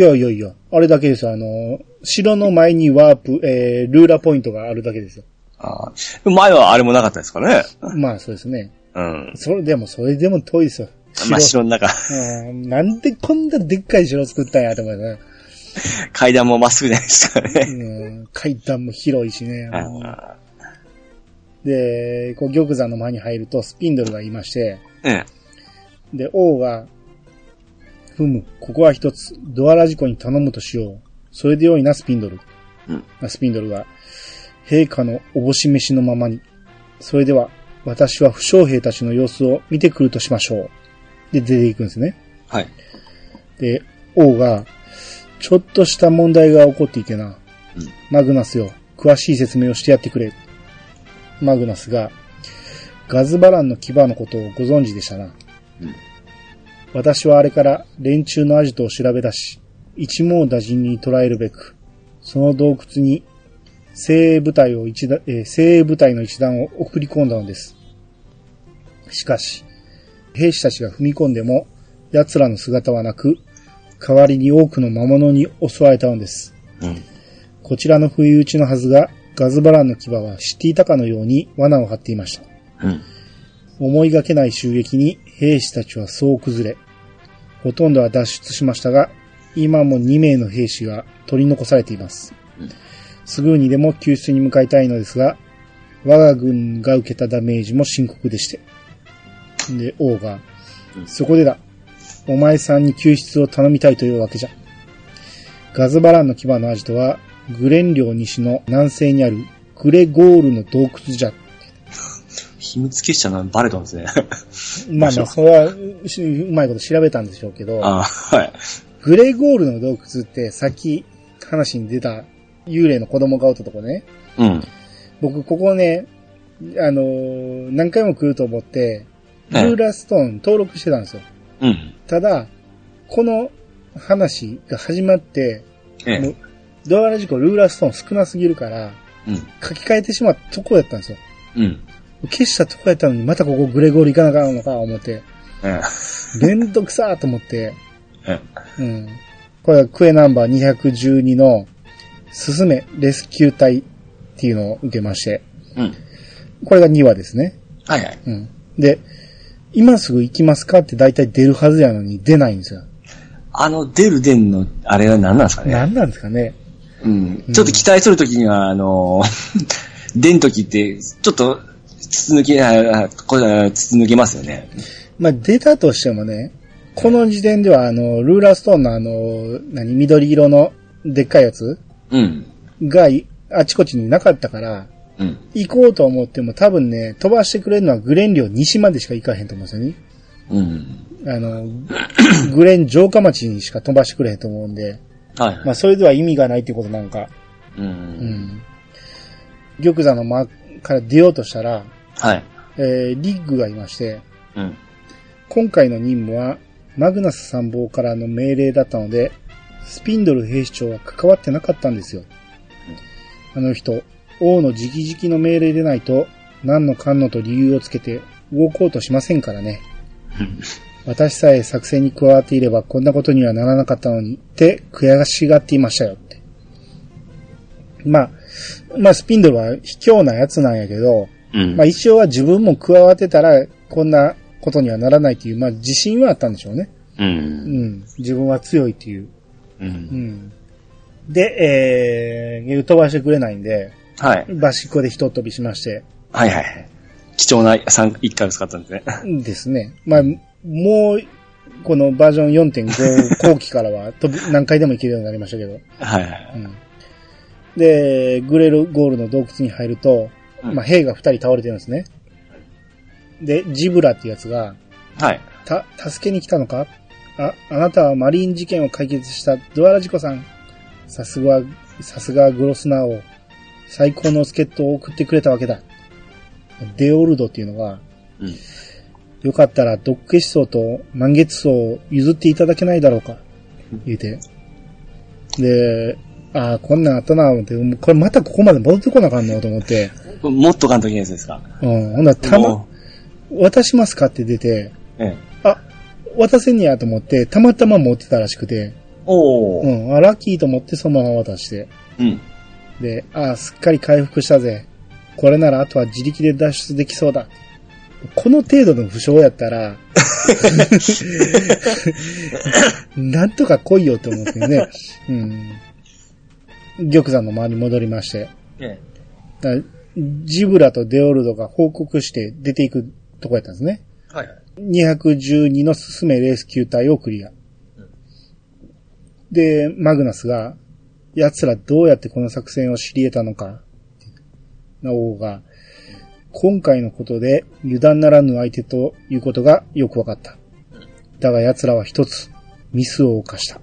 やいやいや、あれだけですよ。あの、城の前にワープ、えー、ルーラーポイントがあるだけですよ。あーでも前はあれもなかったですからね？まあそうですね。うん。それでも、それでも遠いですよ。まあ、城の中、うんなんでこんなでっかい城作ったんやと思うね。階段もまっすぐじゃないですからね。うん、階段も広いしね。あで、こう玉座の間に入るとスピンドルがいまして、ーうん。で、王が、ふむ、ここは一つ、ドアラジコに頼むとしよう。それでよいな、スピンドル。うんあスピンドルが、陛下のおぼし飯のままに。それでは、私は負傷兵たちの様子を見てくるとしましょう。で、出ていくんですね。はい。で、王が、ちょっとした問題が起こっていてな。うんマグナスよ、詳しい説明をしてやってくれ。マグナスが、ガズバランの牙のことをご存知でしたな。うん私はあれから連中のアジトを調べ出し、一網打尽に捕らえるべく、その洞窟に精鋭部隊を一だ、えー精鋭部隊の一団を送り込んだのです。しかし、兵士たちが踏み込んでも、奴らの姿はなく、代わりに多くの魔物に襲われたのです。うん。こちらの不意打ちのはずが、ガズバランの牙は知っていたかのように罠を張っていました。うん。思いがけない襲撃に兵士たちは総崩れ、ほとんどは脱出しましたが、今も2名の兵士が取り残されていますうん。すぐにでも救出に向かいたいのですが、我が軍が受けたダメージも深刻でして。で、王がう、んそこでだ。お前さんに救出を頼みたいというわけじゃ。ガズバランの牙のアジトは、グレン領西の南西にあるグレゴールの洞窟じゃ。秘密結社なんバレたんですね。[LAUGHS] まあまあ、[LAUGHS] それはうまいこと調べたんでしょうけど、あーはい。グレゴールの洞窟ってさっき話に出た幽霊の子供がおったとこね、うん。僕ここね、あのー何回も来ると思って、ルええーラーストーン登録してたんですよ。うん。ただ、この話が始まって、ええ。もうドアラジコルーラーストーン少なすぎるから、うん。書き換えてしまったとこやったんですよ。うん。消したとこやったのに、またここグレゴール行かなあかんのか思って、えめんどくさーと思って、え。えうん。これはクエナンバー212の、すすめレスキュー隊っていうのを受けまして、え。うん。これが2話ですね。はいはい。うん。で、今すぐ行きますかって大体出るはずやのに出ないんですよ。あの、出る出んの、あれは何なんですかね？何なんですかね？うん。ちょっと期待するときには、あの、[LAUGHS] 出んときって、ちょっと、筒抜け、ああこれ、筒抜けますよね。まあ、出たとしてもね、この時点ではあの、ルーラーストーンのあの、何、緑色のでっかいやつうん。がいあちこちになかったから、うん。行こうと思っても多分ね、飛ばしてくれるのはグレン領西までしか行かへんと思うんですよね。うん。あの、[CLEARS THROAT] グレン城下町にしか飛ばしてくれへんと思うんで、はい。まあそれでは意味がないっていうことなんか、う。うんん。玉座の間から出ようとしたら、はい。えーリッグがいまして、うん。今回の任務はマグナス参謀からの命令だったので、スピンドル兵士長は関わってなかったんですよ。あの人、王の直々の命令でないと、何のかんのと理由をつけて動こうとしませんからね。私さえ作戦に加わっていればこんなことにはならなかったのにって悔しがっていましたよって。まあ、まあスピンドルは卑怯なやつなんやけど、うん。まあ一応は自分も加わってたらこんなことにはならないっていう、まあ自信はあったんでしょうね。う。うんん。自分は強いっていう。う。うんん。で、えー、飛ばしてくれないんで、はい。バシッコで一飛びしまして、はいはい。貴重な三一回を使ったんですね。ですね。まあ、もう、このバージョン4.5後期からは飛び、何回でも行けるようになりましたけど。はいはい。うん。で、グレルゴールの洞窟に入ると、うんまあ、兵が二人倒れてるんですね。で、ジブラってやつが、はい。た、助けに来たのか？あ、あなたはマリン事件を解決したドアラジコさん。さすが、さすがグロスナーを、最高の助っ人を送ってくれたわけだ。デオルドっていうのが、うん。よかったら、毒消し層と満月層を譲っていただけないだろうか。言うて。で、ああ、こんなんあったな、思って、これまたここまで戻ってこなあかんのと思って。もっとかんときのやつですか？うん。ほんなら、たまも、渡しますかって出て、うええ。あ、渡せんねやと思って、たまたま持ってたらしくて、おー。うん、あ、ラッキーと思ってそのまま渡して。うん。で、ああ、すっかり回復したぜ。これならあとは自力で脱出できそうだ。この程度の負傷やったら、[LAUGHS] なんとか来いよって思ってね。うん。玉山の周りに戻りまして。ジブラとデオルドが報告して出ていくとこやったんですね。え。はい。212のススメレース球体をクリア。で、マグナスが、奴らどうやってこの作戦を知り得たのか。な王が、今回のことで油断ならぬ相手ということがよくわかった。だが奴らは一つ、ミスを犯した。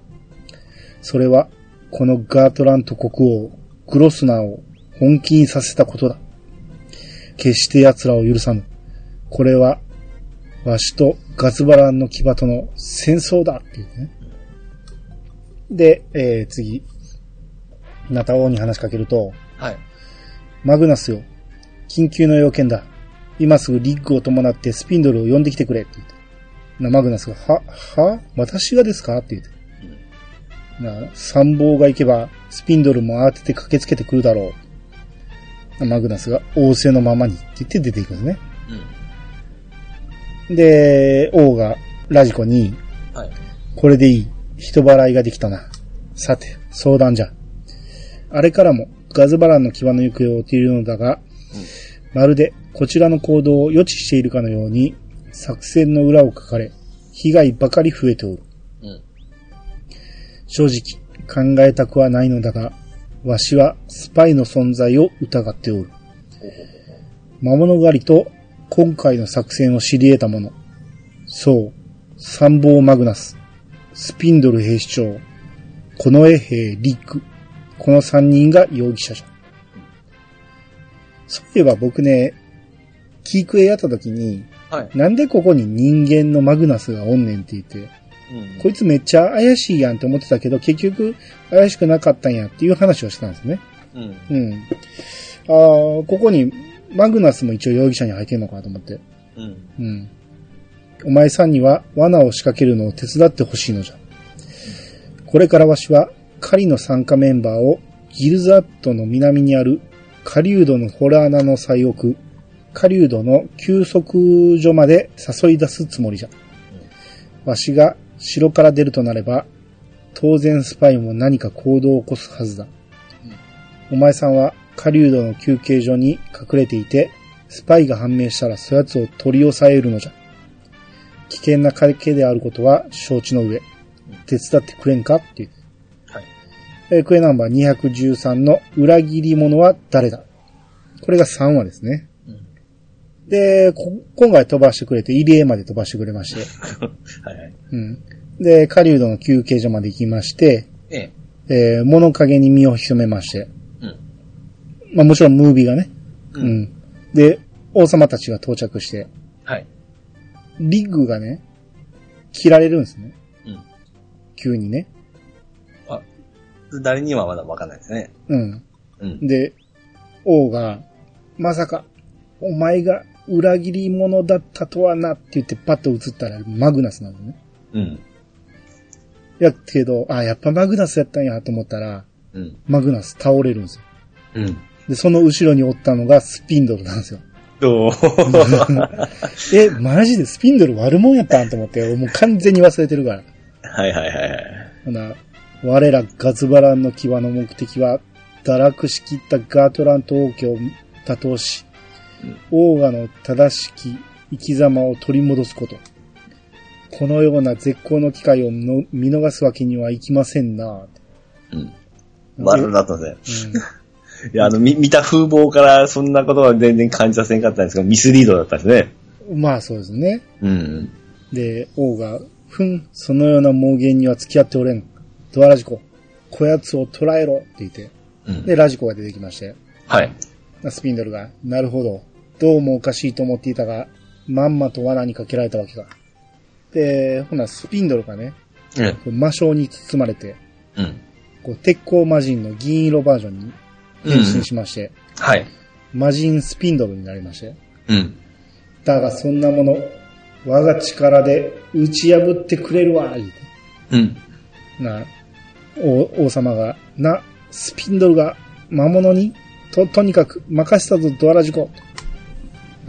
それは、このガートラント国王、グロスナーを本気にさせたことだ。決して奴らを許さぬ。これはわしとガズバランの騎馬との戦争だっていうね。で、えー、次。ナタ王に話しかけると、はい。マグナスよ。緊急の要件だ。今すぐリッグを伴ってスピンドルを呼んできてくれって言って。な、マグナスが、は、は私がですか？って言って。な、参謀が行けば、スピンドルも慌てて駆けつけてくるだろう。マグナスが仰せのままにって言って出ていくんですね。うん。で、王がラジコに、はい。これでいい。人払いができたな。さて、相談じゃ。あれからもガズバランの際の行方を追っているのだが、まるでこちらの行動を予知しているかのように、作戦の裏を書かれ、被害ばかり増えておる。うん。正直、考えたくはないのだが、わしはスパイの存在を疑っておる。魔物狩りと今回の作戦を知り得た者。そう、参謀マグナス、スピンドル兵士長、近衛兵リック、この三人が容疑者じゃ。そういえば僕ね、キークエやった時に、はい。なんでここに人間のマグナスがおんねんって言って、うんこいつめっちゃ怪しいやんって思ってたけど、結局怪しくなかったんやっていう話をしたんですね。うん。うん。ああ、ここにマグナスも一応容疑者に入ってんのかと思って。うん。うん。お前さんには罠を仕掛けるのを手伝ってほしいのじゃ。これからわしは狩りの参加メンバーをギルザットの南にある狩人のホラー穴の最奥、狩人の休息所まで誘い出すつもりじゃ。わしが城から出るとなれば、当然スパイも何か行動を起こすはずだ。お前さんは狩人の休憩所に隠れていて、スパイが判明したらそやつを取り押さえるのじゃ。危険な賭けであることは承知の上、手伝ってくれんか？っていう。はい。えークエナンバー213の裏切り者は誰だ？これが3話ですね。うんで、こ今回飛ばしてくれて、入江まで飛ばしてくれまして。[LAUGHS] はいはい。うん。で、狩人の休憩所まで行きまして、えええ。ー物陰に身を潜めまして。うん。まあもちろんムービーがね。ううん。。で、王様たちが到着して、はい。リッグがね、切られるんですね。うん。急にね。あ、誰にはまだわかんないですね。うん。うん。で、王が、まさか、お前が裏切り者だったとはなって言ってパッと映ったらマグナスなのね。うん。やけど、あ、やっぱマグナスやったんやと思ったら、うん。マグナス倒れるんですよ。うん。で、その後ろにおったのがスピンドルなんですよ。どう [LAUGHS] え、マジでスピンドル悪者やったんと思って、もう完全に忘れてるから。はいはいはいはい。ほな、我らガズバランの牙の目的は、堕落しきったガートラント王家を打倒し、オーガの正しき生き様を取り戻すこと。このような絶好の機会をの見逃すわけにはいきませんなうん。丸だったね。うんいや、あの、見見た風貌からそんなことは全然感じさせんかったんですけど、ミスリードだったんですね。まあそうですね。うん。で、王が、ふん、そのような妄言には付き合っておれん。ドアラジコ、こやつを捕らえろって言って。うん。で、ラジコが出てきまして。はい。スピンドルが、なるほど。どうもおかしいと思っていたが、まんまと罠にかけられたわけか。で、ほな、スピンドルがね、うん。魔性に包まれて、うん。こう鉄鋼魔人の銀色バージョンに変身しまして、はい。魔人スピンドルになりまして。うん。だがそんなもの、我が力で打ち破ってくれるわ、言うて。うん。な、王王様が、な、スピンドルが魔物に、と、とにかく任せたぞ、ドアラジコ。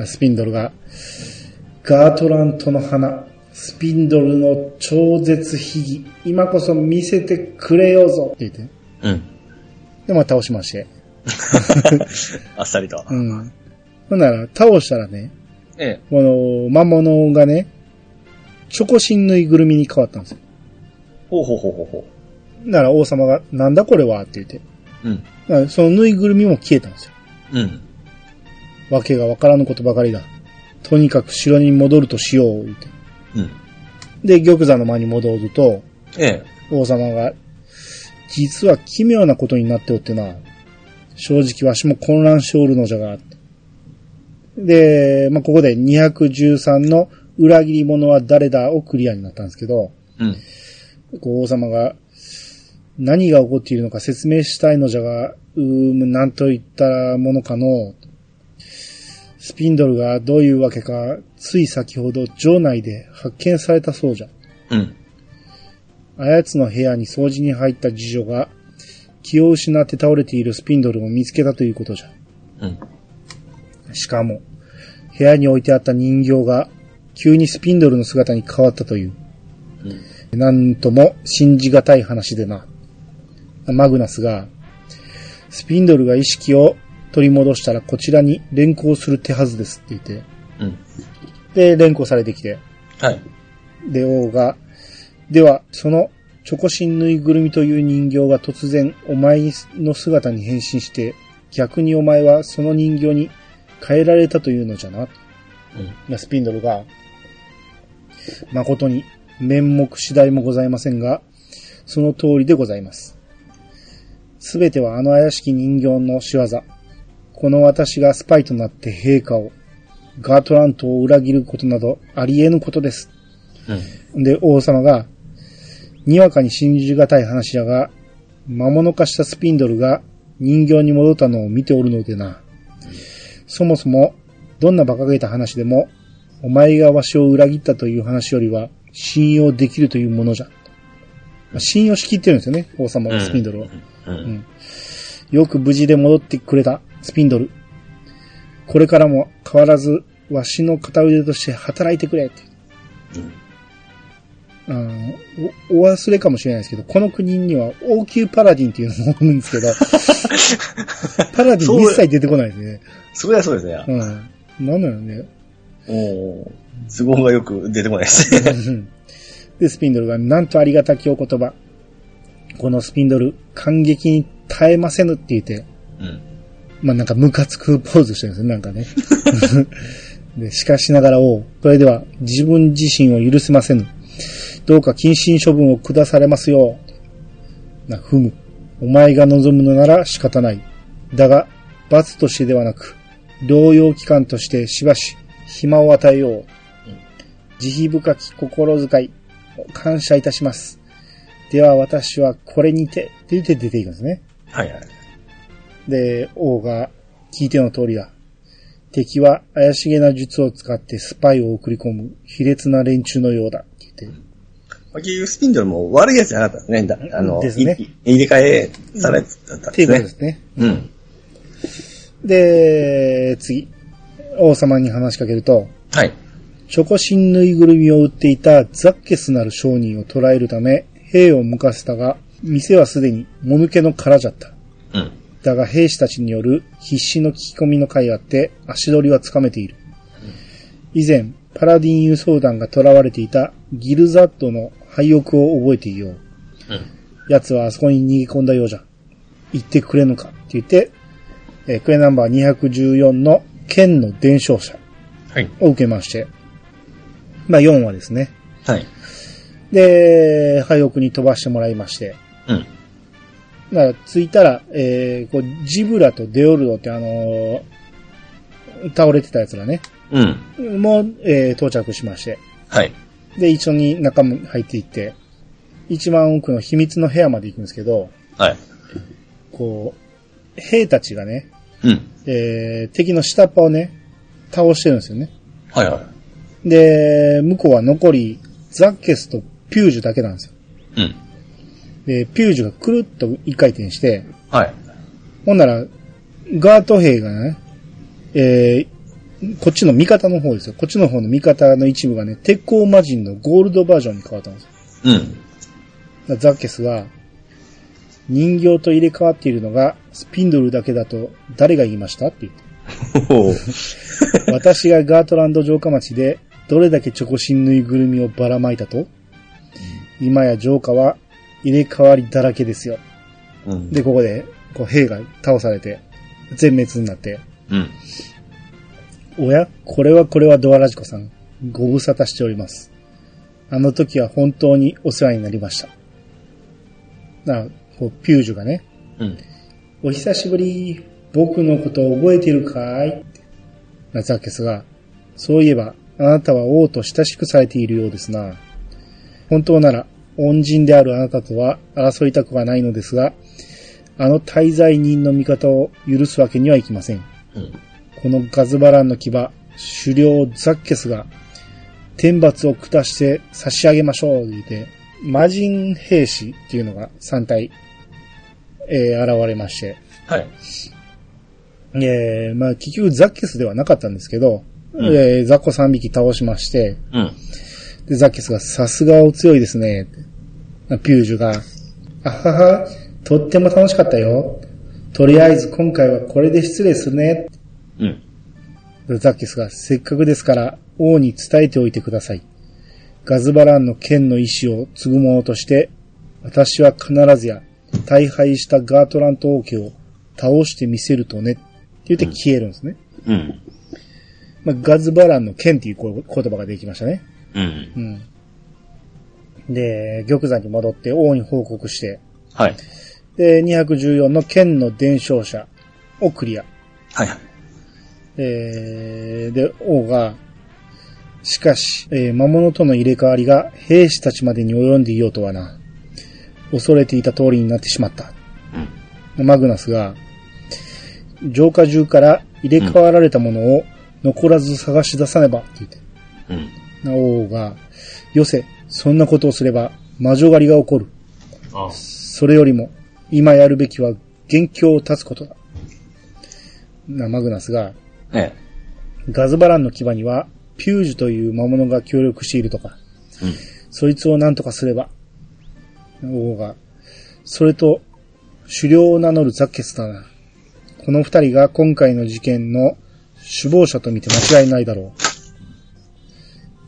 スピンドルが、ガートラントの花、スピンドルの超絶秘技、今こそ見せてくれようぞって言って。うん。で、まあ倒しまして。[LAUGHS] あっさりと。うん。ほんなら、倒したらね、ええ。この魔物がね、チョコシンぬいぐるみに変わったんですよ。ほうほうほうほうほなら王様が、なんだこれはって言って。う。うん。だからそのぬいぐるみも消えたんですよ。うん。わけがわからぬことばかりだ。とにかく城に戻るとしよう、言って。うん。で、玉座の間に戻ると、ええ。王様が、実は奇妙なことになっておってな。正直わしも混乱しておるのじゃが。で、まあ、ここで213の裏切り者は誰だをクリアになったんですけど、うん。こう王様が、何が起こっているのか説明したいのじゃが、うーむ、なんといったものかの。スピンドルがどういうわけか、つい先ほど城内で発見されたそうじゃ。うん。あやつの部屋に掃除に入った次女が、気を失って倒れているスピンドルを見つけたということじゃ。うん。しかも、部屋に置いてあった人形が、急にスピンドルの姿に変わったという。うん。なんとも信じがたい話でな。マグナスが、スピンドルが意識を取り戻したらこちらに連行する手はずですって言って。うん。で、連行されてきて。はい。で、王が、では、その、チョコシンぬいぐるみという人形が突然、お前の姿に変身して、逆にお前はその人形に変えられたというのじゃな。うん。スピンドルが、誠に面目次第もございませんが、その通りでございます。すべてはあの怪しき人形の仕業。この私がスパイとなって陛下を、ガートラントを裏切ることなどあり得ぬことです。うん。で、王様が、にわかに信じがたい話だが、魔物化したスピンドルが人形に戻ったのを見ておるのでな。そもそも、どんな馬鹿げた話でも、お前がわしを裏切ったという話よりは、信用できるというものじゃ。まあ信用しきってるんですよね、王様がスピンドルを。うん。よく無事で戻ってくれた、スピンドル。これからも変わらず、わしの片腕として働いてくれって。あのおお忘れかもしれないですけど、この国には王宮パラディンっていうのもおるんですけど、[LAUGHS] パラディン一切出てこないですね。そりゃそうですね。うん。なんなのね。おお都合がよく出てこないですね。うんで、スピンドルが、なんとありがたきお言葉。このスピンドル、感激に耐えませぬって言って、うん。まあなんかムカつくポーズしてるんですね、なんかね。[LAUGHS] で、しかしながら王、それでは自分自身を許せませぬ。どうか謹慎処分を下されますよう。な、ふむ。お前が望むのなら仕方ない。だが、罰としてではなく、療養期間としてしばし、暇を与えよう。慈悲深き心遣い、感謝いたします。では私はこれにて、って言って出ていくんですね。はいはい。で、王が聞いての通りだ。敵は怪しげな術を使ってスパイを送り込む卑劣な連中のようだって言って。まあ結局スピンドルも悪いやつじゃなかったですね。だあの、ですねい入れ替えされてたんっていうですね。ことですね。うん。で、次。王様に話しかけると、はい。チョコシンぬいぐるみを売っていたザッケスなる商人を捕らえるため、兵を向かせたが、店はすでにもぬけの殻じゃった。うん。だが兵士たちによる必死の聞き込みの会あって足取りはつかめている。以前、パラディン輸送団が囚われていたギルザッドの廃屋を覚えていよう。うん。奴はあそこに逃げ込んだようじゃ。行ってくれぬかって言って、えークエナンバー214の剣の伝承者はい。を受けまして、まあ4話ですね。はい。で、廃屋に飛ばしてもらいまして、うん。まあ、着いたら、えー、こう、ジブラとデオルドってあのー倒れてたやつらね、うん。もう、えー到着しまして、はい。で、一緒に中も入っていって、一番奥の秘密の部屋まで行くんですけど、はい。こう、兵たちがね、うん。えー敵の下っ端をね、倒してるんですよね。はいはい。で、向こうは残り、ザッケスとピュージュだけなんですよ。うん。で、ピュージュがくるっと一回転して、はい。ほんなら、ガート兵がね、えーこっちの味方の方ですよ。こっちの方の味方の一部がね、鉄鋼魔人のゴールドバージョンに変わったんですよ。うん。ザッケスが、人形と入れ替わっているのがスピンドルだけだと誰が言いましたって言って。[LAUGHS] 私がガートランド城下町でどれだけチョコシンぬいぐるみをばらまいたと、今や城下は入れ替わりだらけですよ。うん。で、ここで、こう兵が倒されて、全滅になって、うん。おや？これはこれはドアラジコさん。ご無沙汰しております。あの時は本当にお世話になりました。な、こう、ピュージュがね、うん。お久しぶり、僕のことを覚えているかい？なザッケスが、そういえば、あなたは王と親しくされているようですな。本当なら、恩人であるあなたとは争いたくはないのですが、あの滞在人の味方を許すわけにはいきません。うん。このガズバランの牙、狩猟ザッケスが、天罰を下して差し上げましょう、言って、魔人兵士っていうのが3体、えー現れまして、はい。えーまあ結局ザッケスではなかったんですけど、うんえーザコ3匹倒しまして、うん。で、ザッケスがさすがお強いですね、ピュージュが、あはは、とっても楽しかったよ。とりあえず今回はこれで失礼するね。うん。ザッケスがせっかくですから王に伝えておいてください。ガズバランの剣の意志を継ぐ者として、私は必ずや大敗したガートラント王家を倒してみせるとね。って言って消えるんですね。うん。まあ、ガズバランの剣っていうこ言葉ができましたね。うん。うん。で、玉座に戻って王に報告して、はい。で、214の剣の伝承者をクリア。はいはい。えー、で、王が、しかし、えー魔物との入れ替わりが兵士たちまでに及んでいようとはな。恐れていた通りになってしまった。マグナスが、浄化中から入れ替わられたものを残らず探し出さねば、って言って。うん。王が、よせ、そんなことをすれば魔女狩りが起こる。あそれよりも、今やるべきは元凶を断つことだ。な、マグナスが、えガズバランの牙には、ピュージュという魔物が協力しているとか、え。うん。そいつを何とかすれば、王が、それと、狩猟を名乗るザッケスだな。この二人が今回の事件の首謀者と見て間違いないだろう。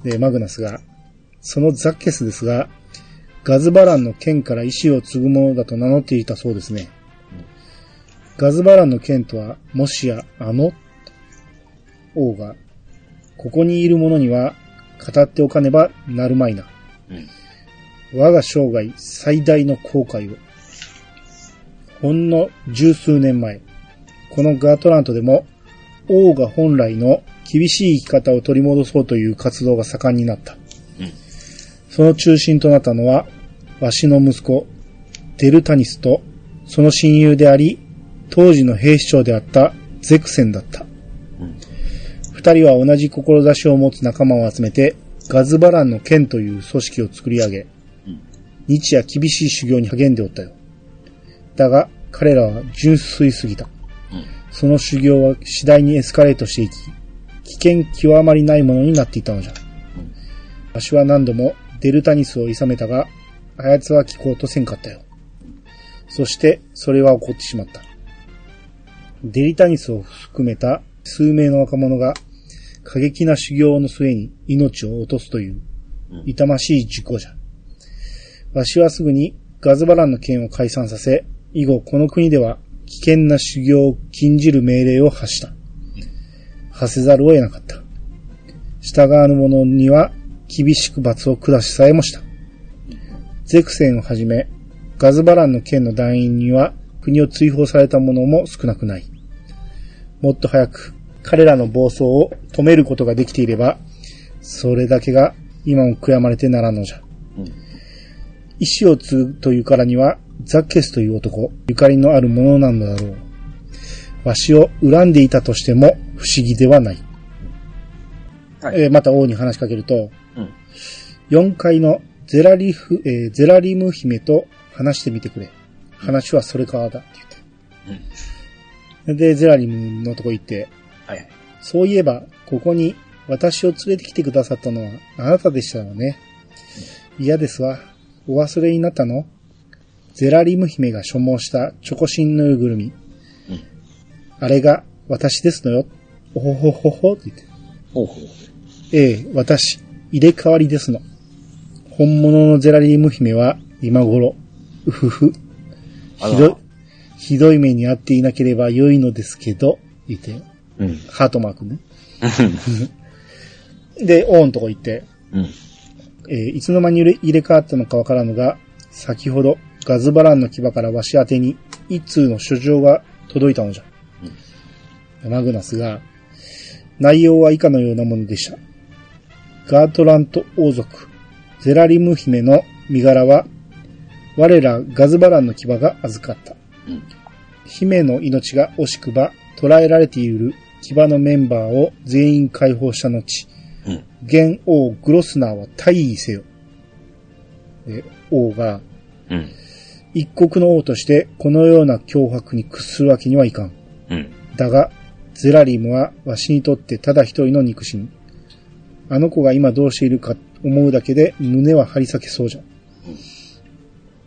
で、マグナスが、そのザッケスですが、ガズバランの剣から意志を継ぐものだと名乗っていたそうですね。ガズバランの剣とは、もしや、あの王が、ここにいる者には、語っておかねばなるまいな。うん。我が生涯最大の後悔を。ほんの十数年前、このガートラントでも、王が本来の厳しい生き方を取り戻そうという活動が盛んになった。うんその中心となったのは、わしの息子、デルタニスと、その親友であり、当時の兵士長であったゼクセンだった。うん二人は同じ志を持つ仲間を集めて、ガズバランの剣という組織を作り上げ、うん日夜厳しい修行に励んでおったよ。だが、彼らは純粋すぎた。うん。その修行は次第にエスカレートしていき、危険極まりないものになっていったのじゃ。うんわしは何度もデルタニスを諌めたが、あやつは聞こうとせんかったよ。そして、それは起こってしまった。デリタニスを含めた数名の若者が過激な修行の末に命を落とすといううん痛ましい事故じゃ。わしはすぐにガズバランの剣を解散させ、以後この国では危険な修行を禁じる命令を発した。発せざるを得なかった。従わぬ者には厳しく罰を下しさえもした。ゼクセンをはじめ、ガズバランの剣の団員には国を追放された者も少なくない。もっと早く彼らの暴走を止めることができていれば、それだけが今も悔やまれてならんのじゃ。うん。意志を継ぐというからには、ザッケスという男、ゆかりのあるものなのだろう。わしを恨んでいたとしても不思議ではない。はいえーまた王に話しかけると、うん。4階のゼラリフ、えーゼラリム姫と話してみてくれ。話はそれからだって言って。で、ゼラリムのとこ行って、はいはい。そういえば、ここに私を連れてきてくださったのはあなたでしたよね。嫌ですわ。お忘れになったの？ゼラリム姫が所望したチョコシンぬいぐるみ。うんあれが私ですのよ。おほほほほって言って。ほうほう。ええ、私、入れ替わりですの。本物のゼラリム姫は今頃、うふふ。あひどい、ひどい目に遭っていなければ良いのですけど、言って、うん。ハートマークね。で、王のとこ行って、うん。えーいつの間に入れ入れ替わったのかわからぬが、先ほどガズバランの牙からわし宛てに一通の書状が届いたのじゃ。マグナスが、内容は以下のようなものでした。ガートラント王族、ゼラリム姫の身柄は、我らガズバランの牙が預かった。うん。姫の命が惜しくば捕らえられている騎馬のメンバーを全員解放した後、うん。現王グロスナーは退位せよ。で王がうん。一国の王としてこのような脅迫に屈するわけにはいかん。だが、ゼラリムはわしにとってただ一人の肉親。あの子が今どうしているか思うだけで胸は張り裂けそうじゃ。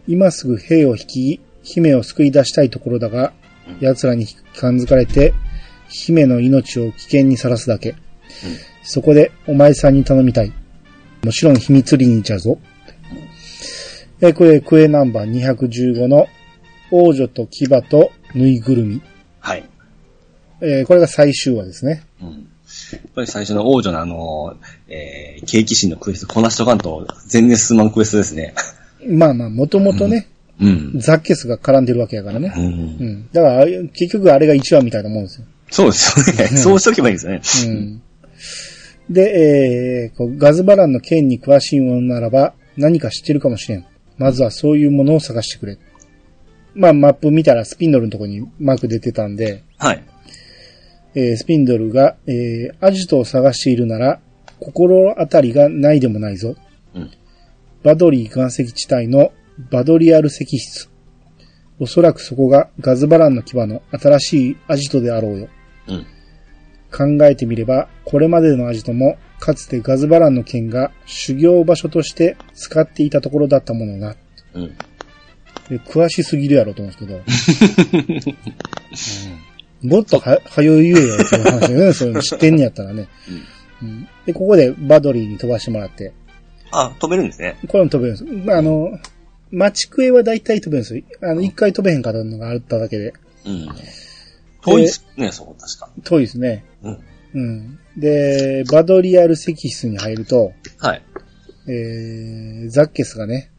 今すぐ兵を率い、姫を救い出したいところだが、奴らに感づかれて、姫の命を危険にさらすだけ。そこでお前さんに頼みたい。もちろん秘密裏にじゃうぞ。え、これ、クエナンバー215の王女と牙とぬいぐるみ。はい。えーこれが最終話ですね。うん。やっぱり最初の王女のあの、えー、景気心のクエストこなしとかんと全然進まんクエストですね。まあまあ、もともとね、うん。ザッケスが絡んでるわけやからね。う。うんん。だから、結局あれが1話みたいなもんですよ。そうですよね。そうしとけばいいんですよね。うん。で、えーこうガズバランの剣に詳しいものならば、何か知ってるかもしれん。まずはそういうものを探してくれ。まあ、マップ見たらスピンドルのとこにマーク出てたんで、はい。えースピンドルが、えーアジトを探しているなら、心当たりがないでもないぞ。うん。バドリー岩石地帯のバドリアル石室。おそらくそこがガズバランの牙の新しいアジトであろうよ。うん。考えてみれば、これまでのアジトも、かつてガズバランの剣が修行場所として使っていたところだったものな。うん。で詳しすぎるやろと思うんですけど。[LAUGHS] うんもっとは、はよ言えよっていう話だよね。[LAUGHS] そういうの知ってんねやったらね。うんで、ここでバドリーに飛ばしてもらって、あ、飛べるんですね。これも飛べるんです。まあ、あの、マチクエは大体飛べるんですよ。あの、一回飛べへんかったのがあっただけで。うん。遠いですね、そこ確か。遠いですね。うん。うん。で、バドリアル石室に入ると、はい。えー、ザッケスがね、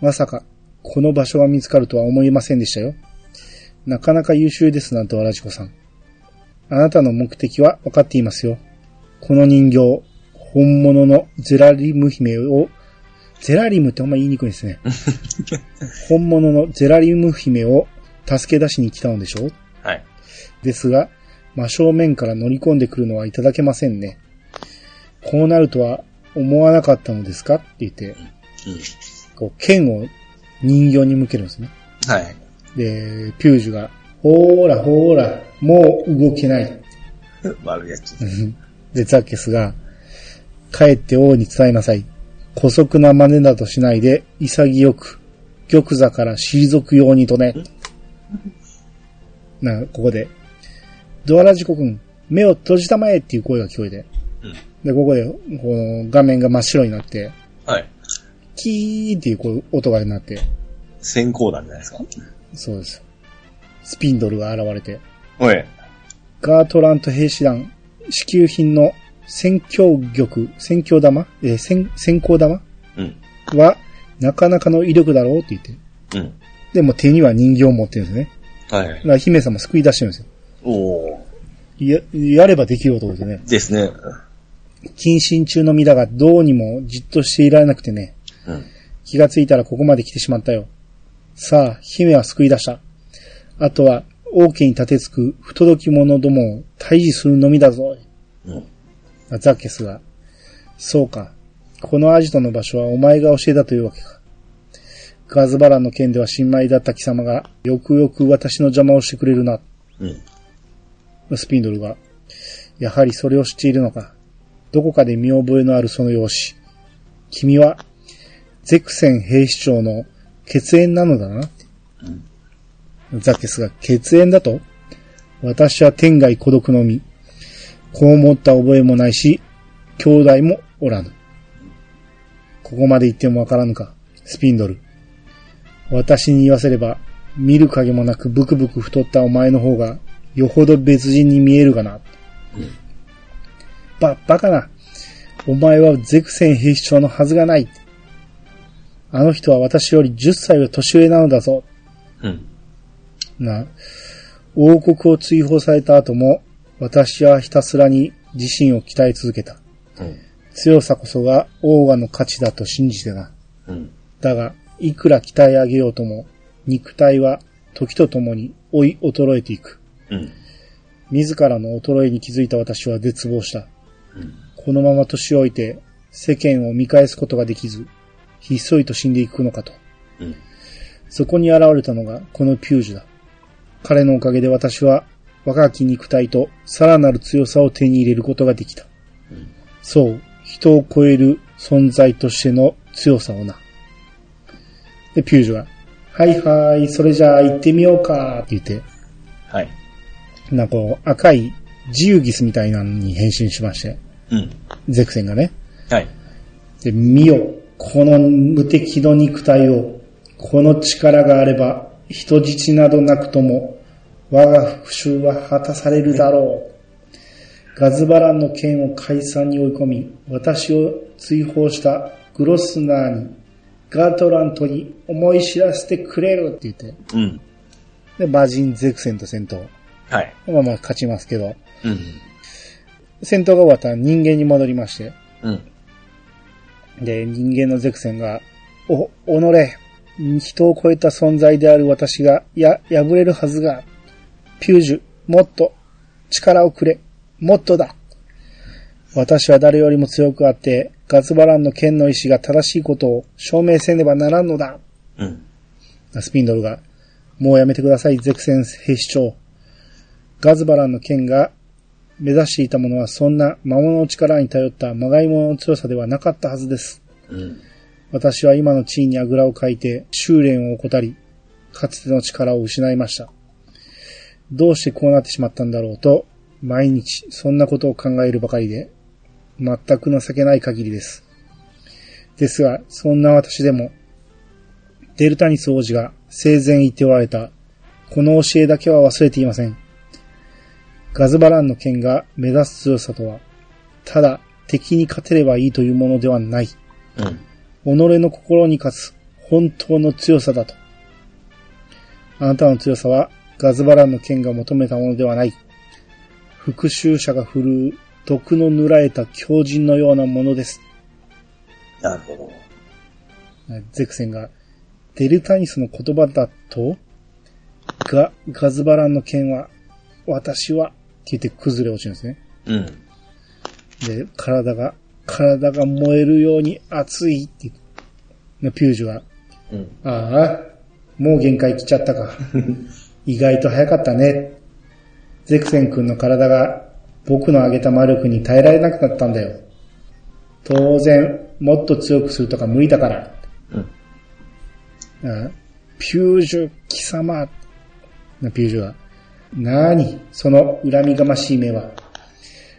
まさか、この場所が見つかるとは思いませんでしたよ。なかなか優秀ですなんと、わらじこさん。あなたの目的は分かっていますよ。この人形、本物のゼラリム姫を、ゼラリムってあんま言いにくいですね。[LAUGHS] 本物のゼラリム姫を助け出しに来たのでしょ？うはい。ですが、真正面から乗り込んでくるのはいただけませんね。こうなるとは思わなかったのですか？って言って、うん。こう、剣を人形に向けるんですね。はい。で、ピュージュが、ほーらほーら、もう動けない。悪いやつ。で、ザッケスが、帰って王に伝えなさい。古速な真似などしないで、潔く、玉座から退くようにとね。な、ここで、ドアラジコ君、目を閉じたまえっていう声が聞こえて。うん。で、ここで、この画面が真っ白になって、はい。キーっていうこう音が鳴って、先行弾じゃないですか？そうです。スピンドルが現れて、おい。ガートラント兵士団、支給品の戦況玉、戦況玉？えー、戦、先行玉？うん。は、なかなかの威力だろうって言って。うん。でも手には人形を持ってるんですね。はいだ。から姫様救い出してるんですよ。おー。や、やればできる男ですね。ですね。謹慎中の身だが、どうにもじっとしていられなくてね。うん。気がついたらここまで来てしまったよ。さあ、姫は救い出した。あとは、王家に立てつく不届き者どもを退治するのみだぞ。うん。ザッケスが、そうか。このアジトの場所はお前が教えたというわけか。ガズバランの件では新米だった貴様が、よくよく私の邪魔をしてくれるな。うん。スピンドルが、やはりそれを知っているのか。どこかで見覚えのあるその容姿。君は、ゼクセン兵士長の血縁なのだな。ザッケスが血縁だと私は天外孤独の身。こう思った覚えもないし、兄弟もおらぬ。ここまで言ってもわからぬか、スピンドル。私に言わせれば、見る影もなくブクブク太ったお前の方が、よほど別人に見えるがな。ば、バカな。お前はゼクセン兵士長のはずがない。あの人は私より10歳は年上なのだぞ。うん。な、王国を追放された後も、私はひたすらに自身を鍛え続けた。うん。強さこそが王がの価値だと信じてな。うん。だが、いくら鍛え上げようとも、肉体は時とともに追い衰えていく。うん。自らの衰えに気づいた私は絶望した。うん。このまま年老いて世間を見返すことができず、ひっそりと死んでいくのかと。うん。そこに現れたのがこのピュージュだ。彼のおかげで私は若き肉体とさらなる強さを手に入れることができた。うんそう、人を超える存在としての強さをな。で、ピュージュが、はいはい、それじゃあ行ってみようかって言って、はい。なんかこう赤いジウギスみたいなのに変身しまして、うん。ゼクセンがね。はい。で、見よ、この無敵の肉体を、この力があれば、人質などなくとも、我が復讐は果たされるだろう。ガズバランの剣を解散に追い込み、私を追放したグロスナーに、ガートラントに思い知らせてくれるって言って、うん。で、魔人ゼクセンと戦闘。はい。まあまあ勝ちますけど、うん。戦闘が終わったら人間に戻りまして、うん。で、人間のゼクセンが、お、己、人を超えた存在である私が、や、破れるはずが、ピュージュ、もっと、力をくれ、もっとだ。私は誰よりも強くあって、ガズバランの剣の意志が正しいことを証明せねばならんのだ。うん。スピンドルが、もうやめてください、ゼクセン兵士長。ガズバランの剣が目指していたものはそんな魔物の力に頼った魔外物の強さではなかったはずです。うん。私は今の地位にあぐらをかいて修練を怠り、かつての力を失いました。どうしてこうなってしまったんだろうと、毎日そんなことを考えるばかりで、全く情けない限りです。ですが、そんな私でも、デルタニス王子が生前言っておられた、この教えだけは忘れていません。ガズバランの剣が目指す強さとは、ただ敵に勝てればいいというものではない。うん。己の心に勝つ本当の強さだと。あなたの強さはガズバランの剣が求めたものではない。復讐者が振るう毒の塗られた狂人のようなものです。なるほど。ゼクセンが、デルタニスの言葉だとが、ガズバランの剣は、私は言って崩れ落ちるんですね。うん。で、体が、体が燃えるように熱いって言って、ピュージュは、うん。ああ、もう限界来ちゃったか。[LAUGHS] 意外と早かったね。ゼクセン君の体が僕の上げた魔力に耐えられなくなったんだよ。当然、もっと強くするとか無理だから。うん。ああピュージュ貴様。なピュージュは。なーに、その恨みがましい目は。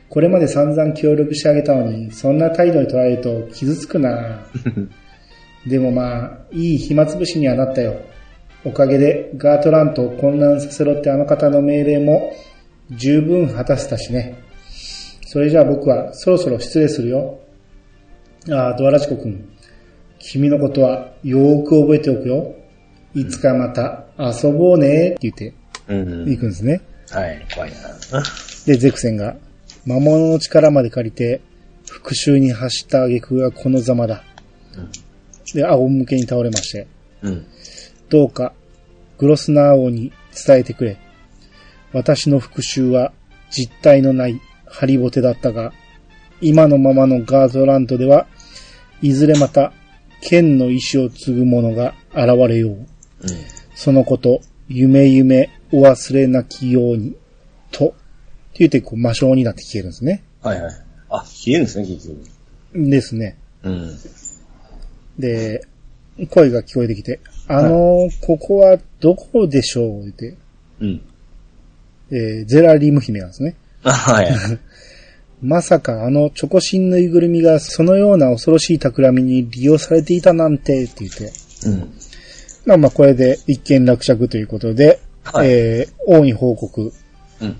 これまで散々協力してあげたのに、そんな態度に取られると傷つくな。[LAUGHS] でもまあ、いい暇つぶしにはなったよ。おかげでガートラントを混乱させろってあの方の命令も十分果たせたしね。それじゃあ僕はそろそろ失礼するよ。ああ、ドアラチコ君。君のことはよーく覚えておくよ。いつかまた遊ぼうねって言ってうん。行くんですね。はい、怖いな。で、ゼクセンが魔物の力まで借りて復讐に走った挙句がこのざまだ。で、仰向けに倒れまして。うん。どうか、グロスナー王に伝えてくれ。私の復讐は実体のないハリボテだったが、今のままのガードランドでは、いずれまた、剣の意志を継ぐ者が現れよう。うん。そのこと、夢夢お忘れなきように、と、って言って、こう、魔性になって消えるんですね。はいはい。あ、消えるんですね、結局。ですね。うん。で、声が聞こえてきて、あの、ここはどこでしょうって、うん。えーゼラリム姫なんですね。あはい。[LAUGHS] まさかあのチョコシンぬいぐるみがそのような恐ろしい企みに利用されていたなんてって言って。うん。まあまあこれで一件落着ということで、はいえー王に報告。うん。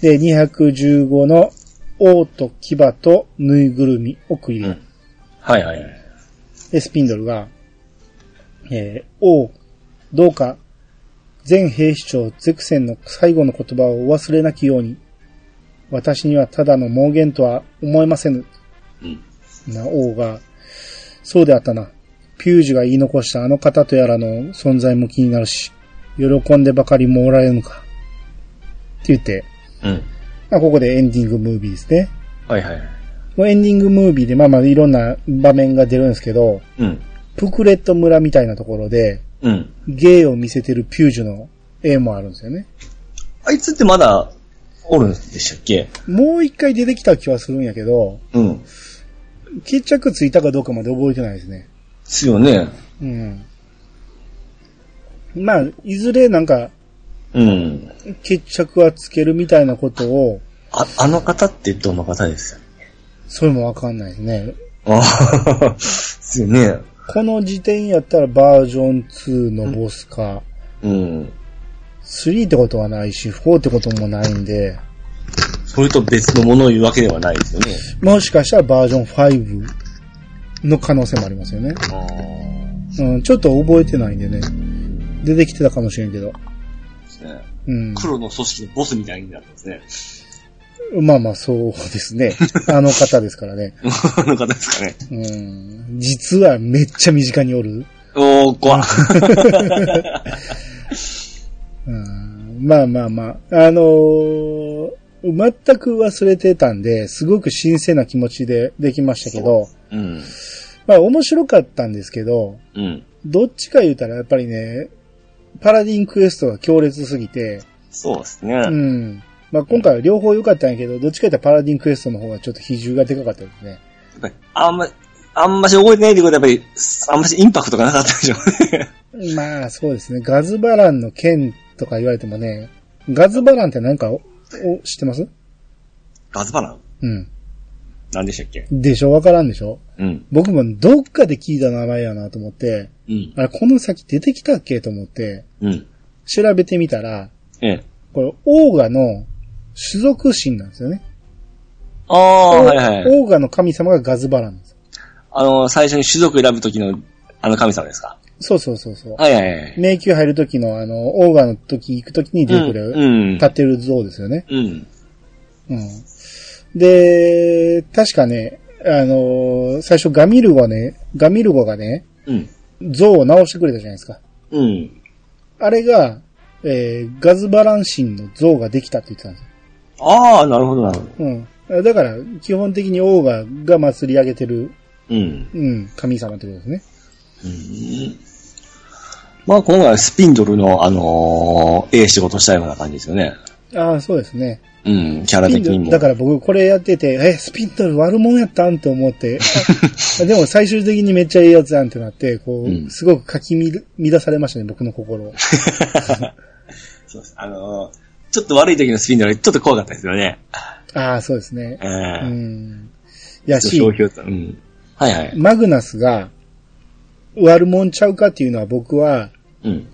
で、215の王と牙とぬいぐるみをクリア。うん。はいはいはい。で、スピンドルが、えー王、どうか、全兵士長ゼクセンの最後の言葉をお忘れなきように、私にはただの妄言とは思えませぬ。うん。な王が、そうであったな。ピュージュが言い残したあの方とやらの存在も気になるし、喜んでばかりもおられるのか。って言って、うん。まあ、ここでエンディングムービーですね。はいはい。もうエンディングムービーでまあまあいろんな場面が出るんですけど、うん。プクレット村みたいなところで、うん。芸を見せてるピュージュの絵もあるんですよね。あいつってまだ、おるんでしたっけ？もう一回出てきた気はするんやけど、うん。決着ついたかどうかまで覚えてないですね。ですよね。うん。まあ、いずれなんか、うん。決着はつけるみたいなことを、あ、あの方ってどの方ですそれもわかんないですね。ああ、ですよね。この時点やったらバージョン2のボスか、うん。3ってことはないし、4ってこともないんで、それと別のものを言うわけではないですよね。もしかしたらバージョン5の可能性もありますよね。ああ。うん、ちょっと覚えてないんでね。出てきてたかもしれんけど。ですね。うん。黒の組織のボスみたいになってますね。まあまあ、そうですね。あの方ですからね。[LAUGHS] あの方ですかね。うん。実はめっちゃ身近におる。おー、怖っ [LAUGHS] うん、まあまあまあ。あのー全く忘れてたんで、すごく新鮮な気持ちでできましたけど、うん。まあ面白かったんですけど、うん。どっちか言うたらやっぱりね、パラディンクエストが強烈すぎて、そうですね。うん。まあ今回は両方良かったんやけど、どっちか言ったらパラディンクエストの方がちょっと比重がでかかったですね。やっぱりあんま、あんまし覚えてないってことはやっぱり、あんましインパクトがなかったでしょうね。[LAUGHS] まあそうですね。ガズバランの剣とか言われてもね、ガズバランって何かおお知ってます？ガズバラン？うん。何でしたっけ？でしょ？わからんでしょ？うん。僕もどっかで聞いた名前やなと思って、うん。あれ、この先出てきたっけと思って、うん。調べてみたら、ええ。これ、オーガの種族神なんですよね。ああ、はいはい。オーガの神様がガズバランです。あの、最初に種族選ぶときの、あの神様ですか？そうそうそうそう。はいはいはい。迷宮入る時のあの、オーガの時行く時に出てくる、うん。立ってる像ですよね。うん。うん。で、確かね、あのー最初ガミルゴね、ガミルゴがね、うん。像を直してくれたじゃないですか。うん。あれが、えーガズバラン神の像ができたって言ってたんですよ。ああ、なるほど、なるほど。うん。だから、基本的にオーガが祭り上げてる、うん。うん、神様ってことですね。うんまあ、今回はスピンドルの、あのーええ仕事したような感じですよね。ああ、そうですね。うん、キャラ的にも。だから僕これやってて、え、スピンドル悪者やったんって思って、あ [LAUGHS] でも最終的にめっちゃいいやつやんってなって、こう、うんすごくかき乱されましたね、僕の心を。[LAUGHS] そうです。あのーちょっと悪い時のスピンドル、ちょっと怖かったですよね。ああ、そうですね。えうえん。やし、うん。はいはい。マグナスが悪者ちゃうかっていうのは僕は、うん。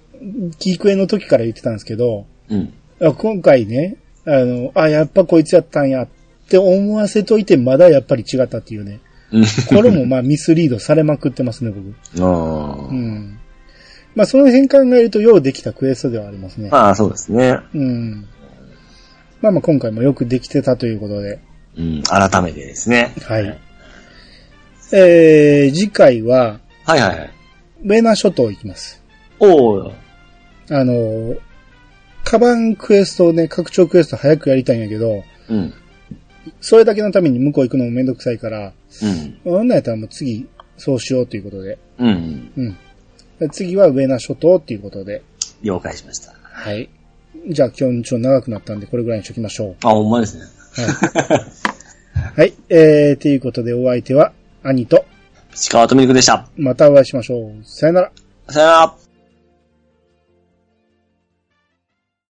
キークエの時から言ってたんですけど、うん。あ今回ね、あの、あ、やっぱこいつやったんやって思わせといて、まだやっぱり違ったっていうね。うん。これもまあミスリードされまくってますね、僕。[LAUGHS] あーうん。まあその辺考えるとようできたクエストではありますね。まあ、そうですね。うん。まあまあ今回もよくできてたということで。うん。改めてですね。はい。えー、次回は、はいはいはい。ウェーナ諸島行きます。おー。あの、カバンクエストをね、拡張クエスト早くやりたいんやけど、うん。それだけのために向こう行くのもめんどくさいから、うん。そんなんやったらもう次、そうしようということで。うん。うん。で次はウェーナ諸島っていうことで。了解しました。はい。じゃあ今日ちょっと長くなったんで、これぐらいにしときましょあ、ほんまですね。う。はい。はい。えー、ということでお相手は、兄と、石川とみるくでした。またお会いしましょう。さよなら。さよなら。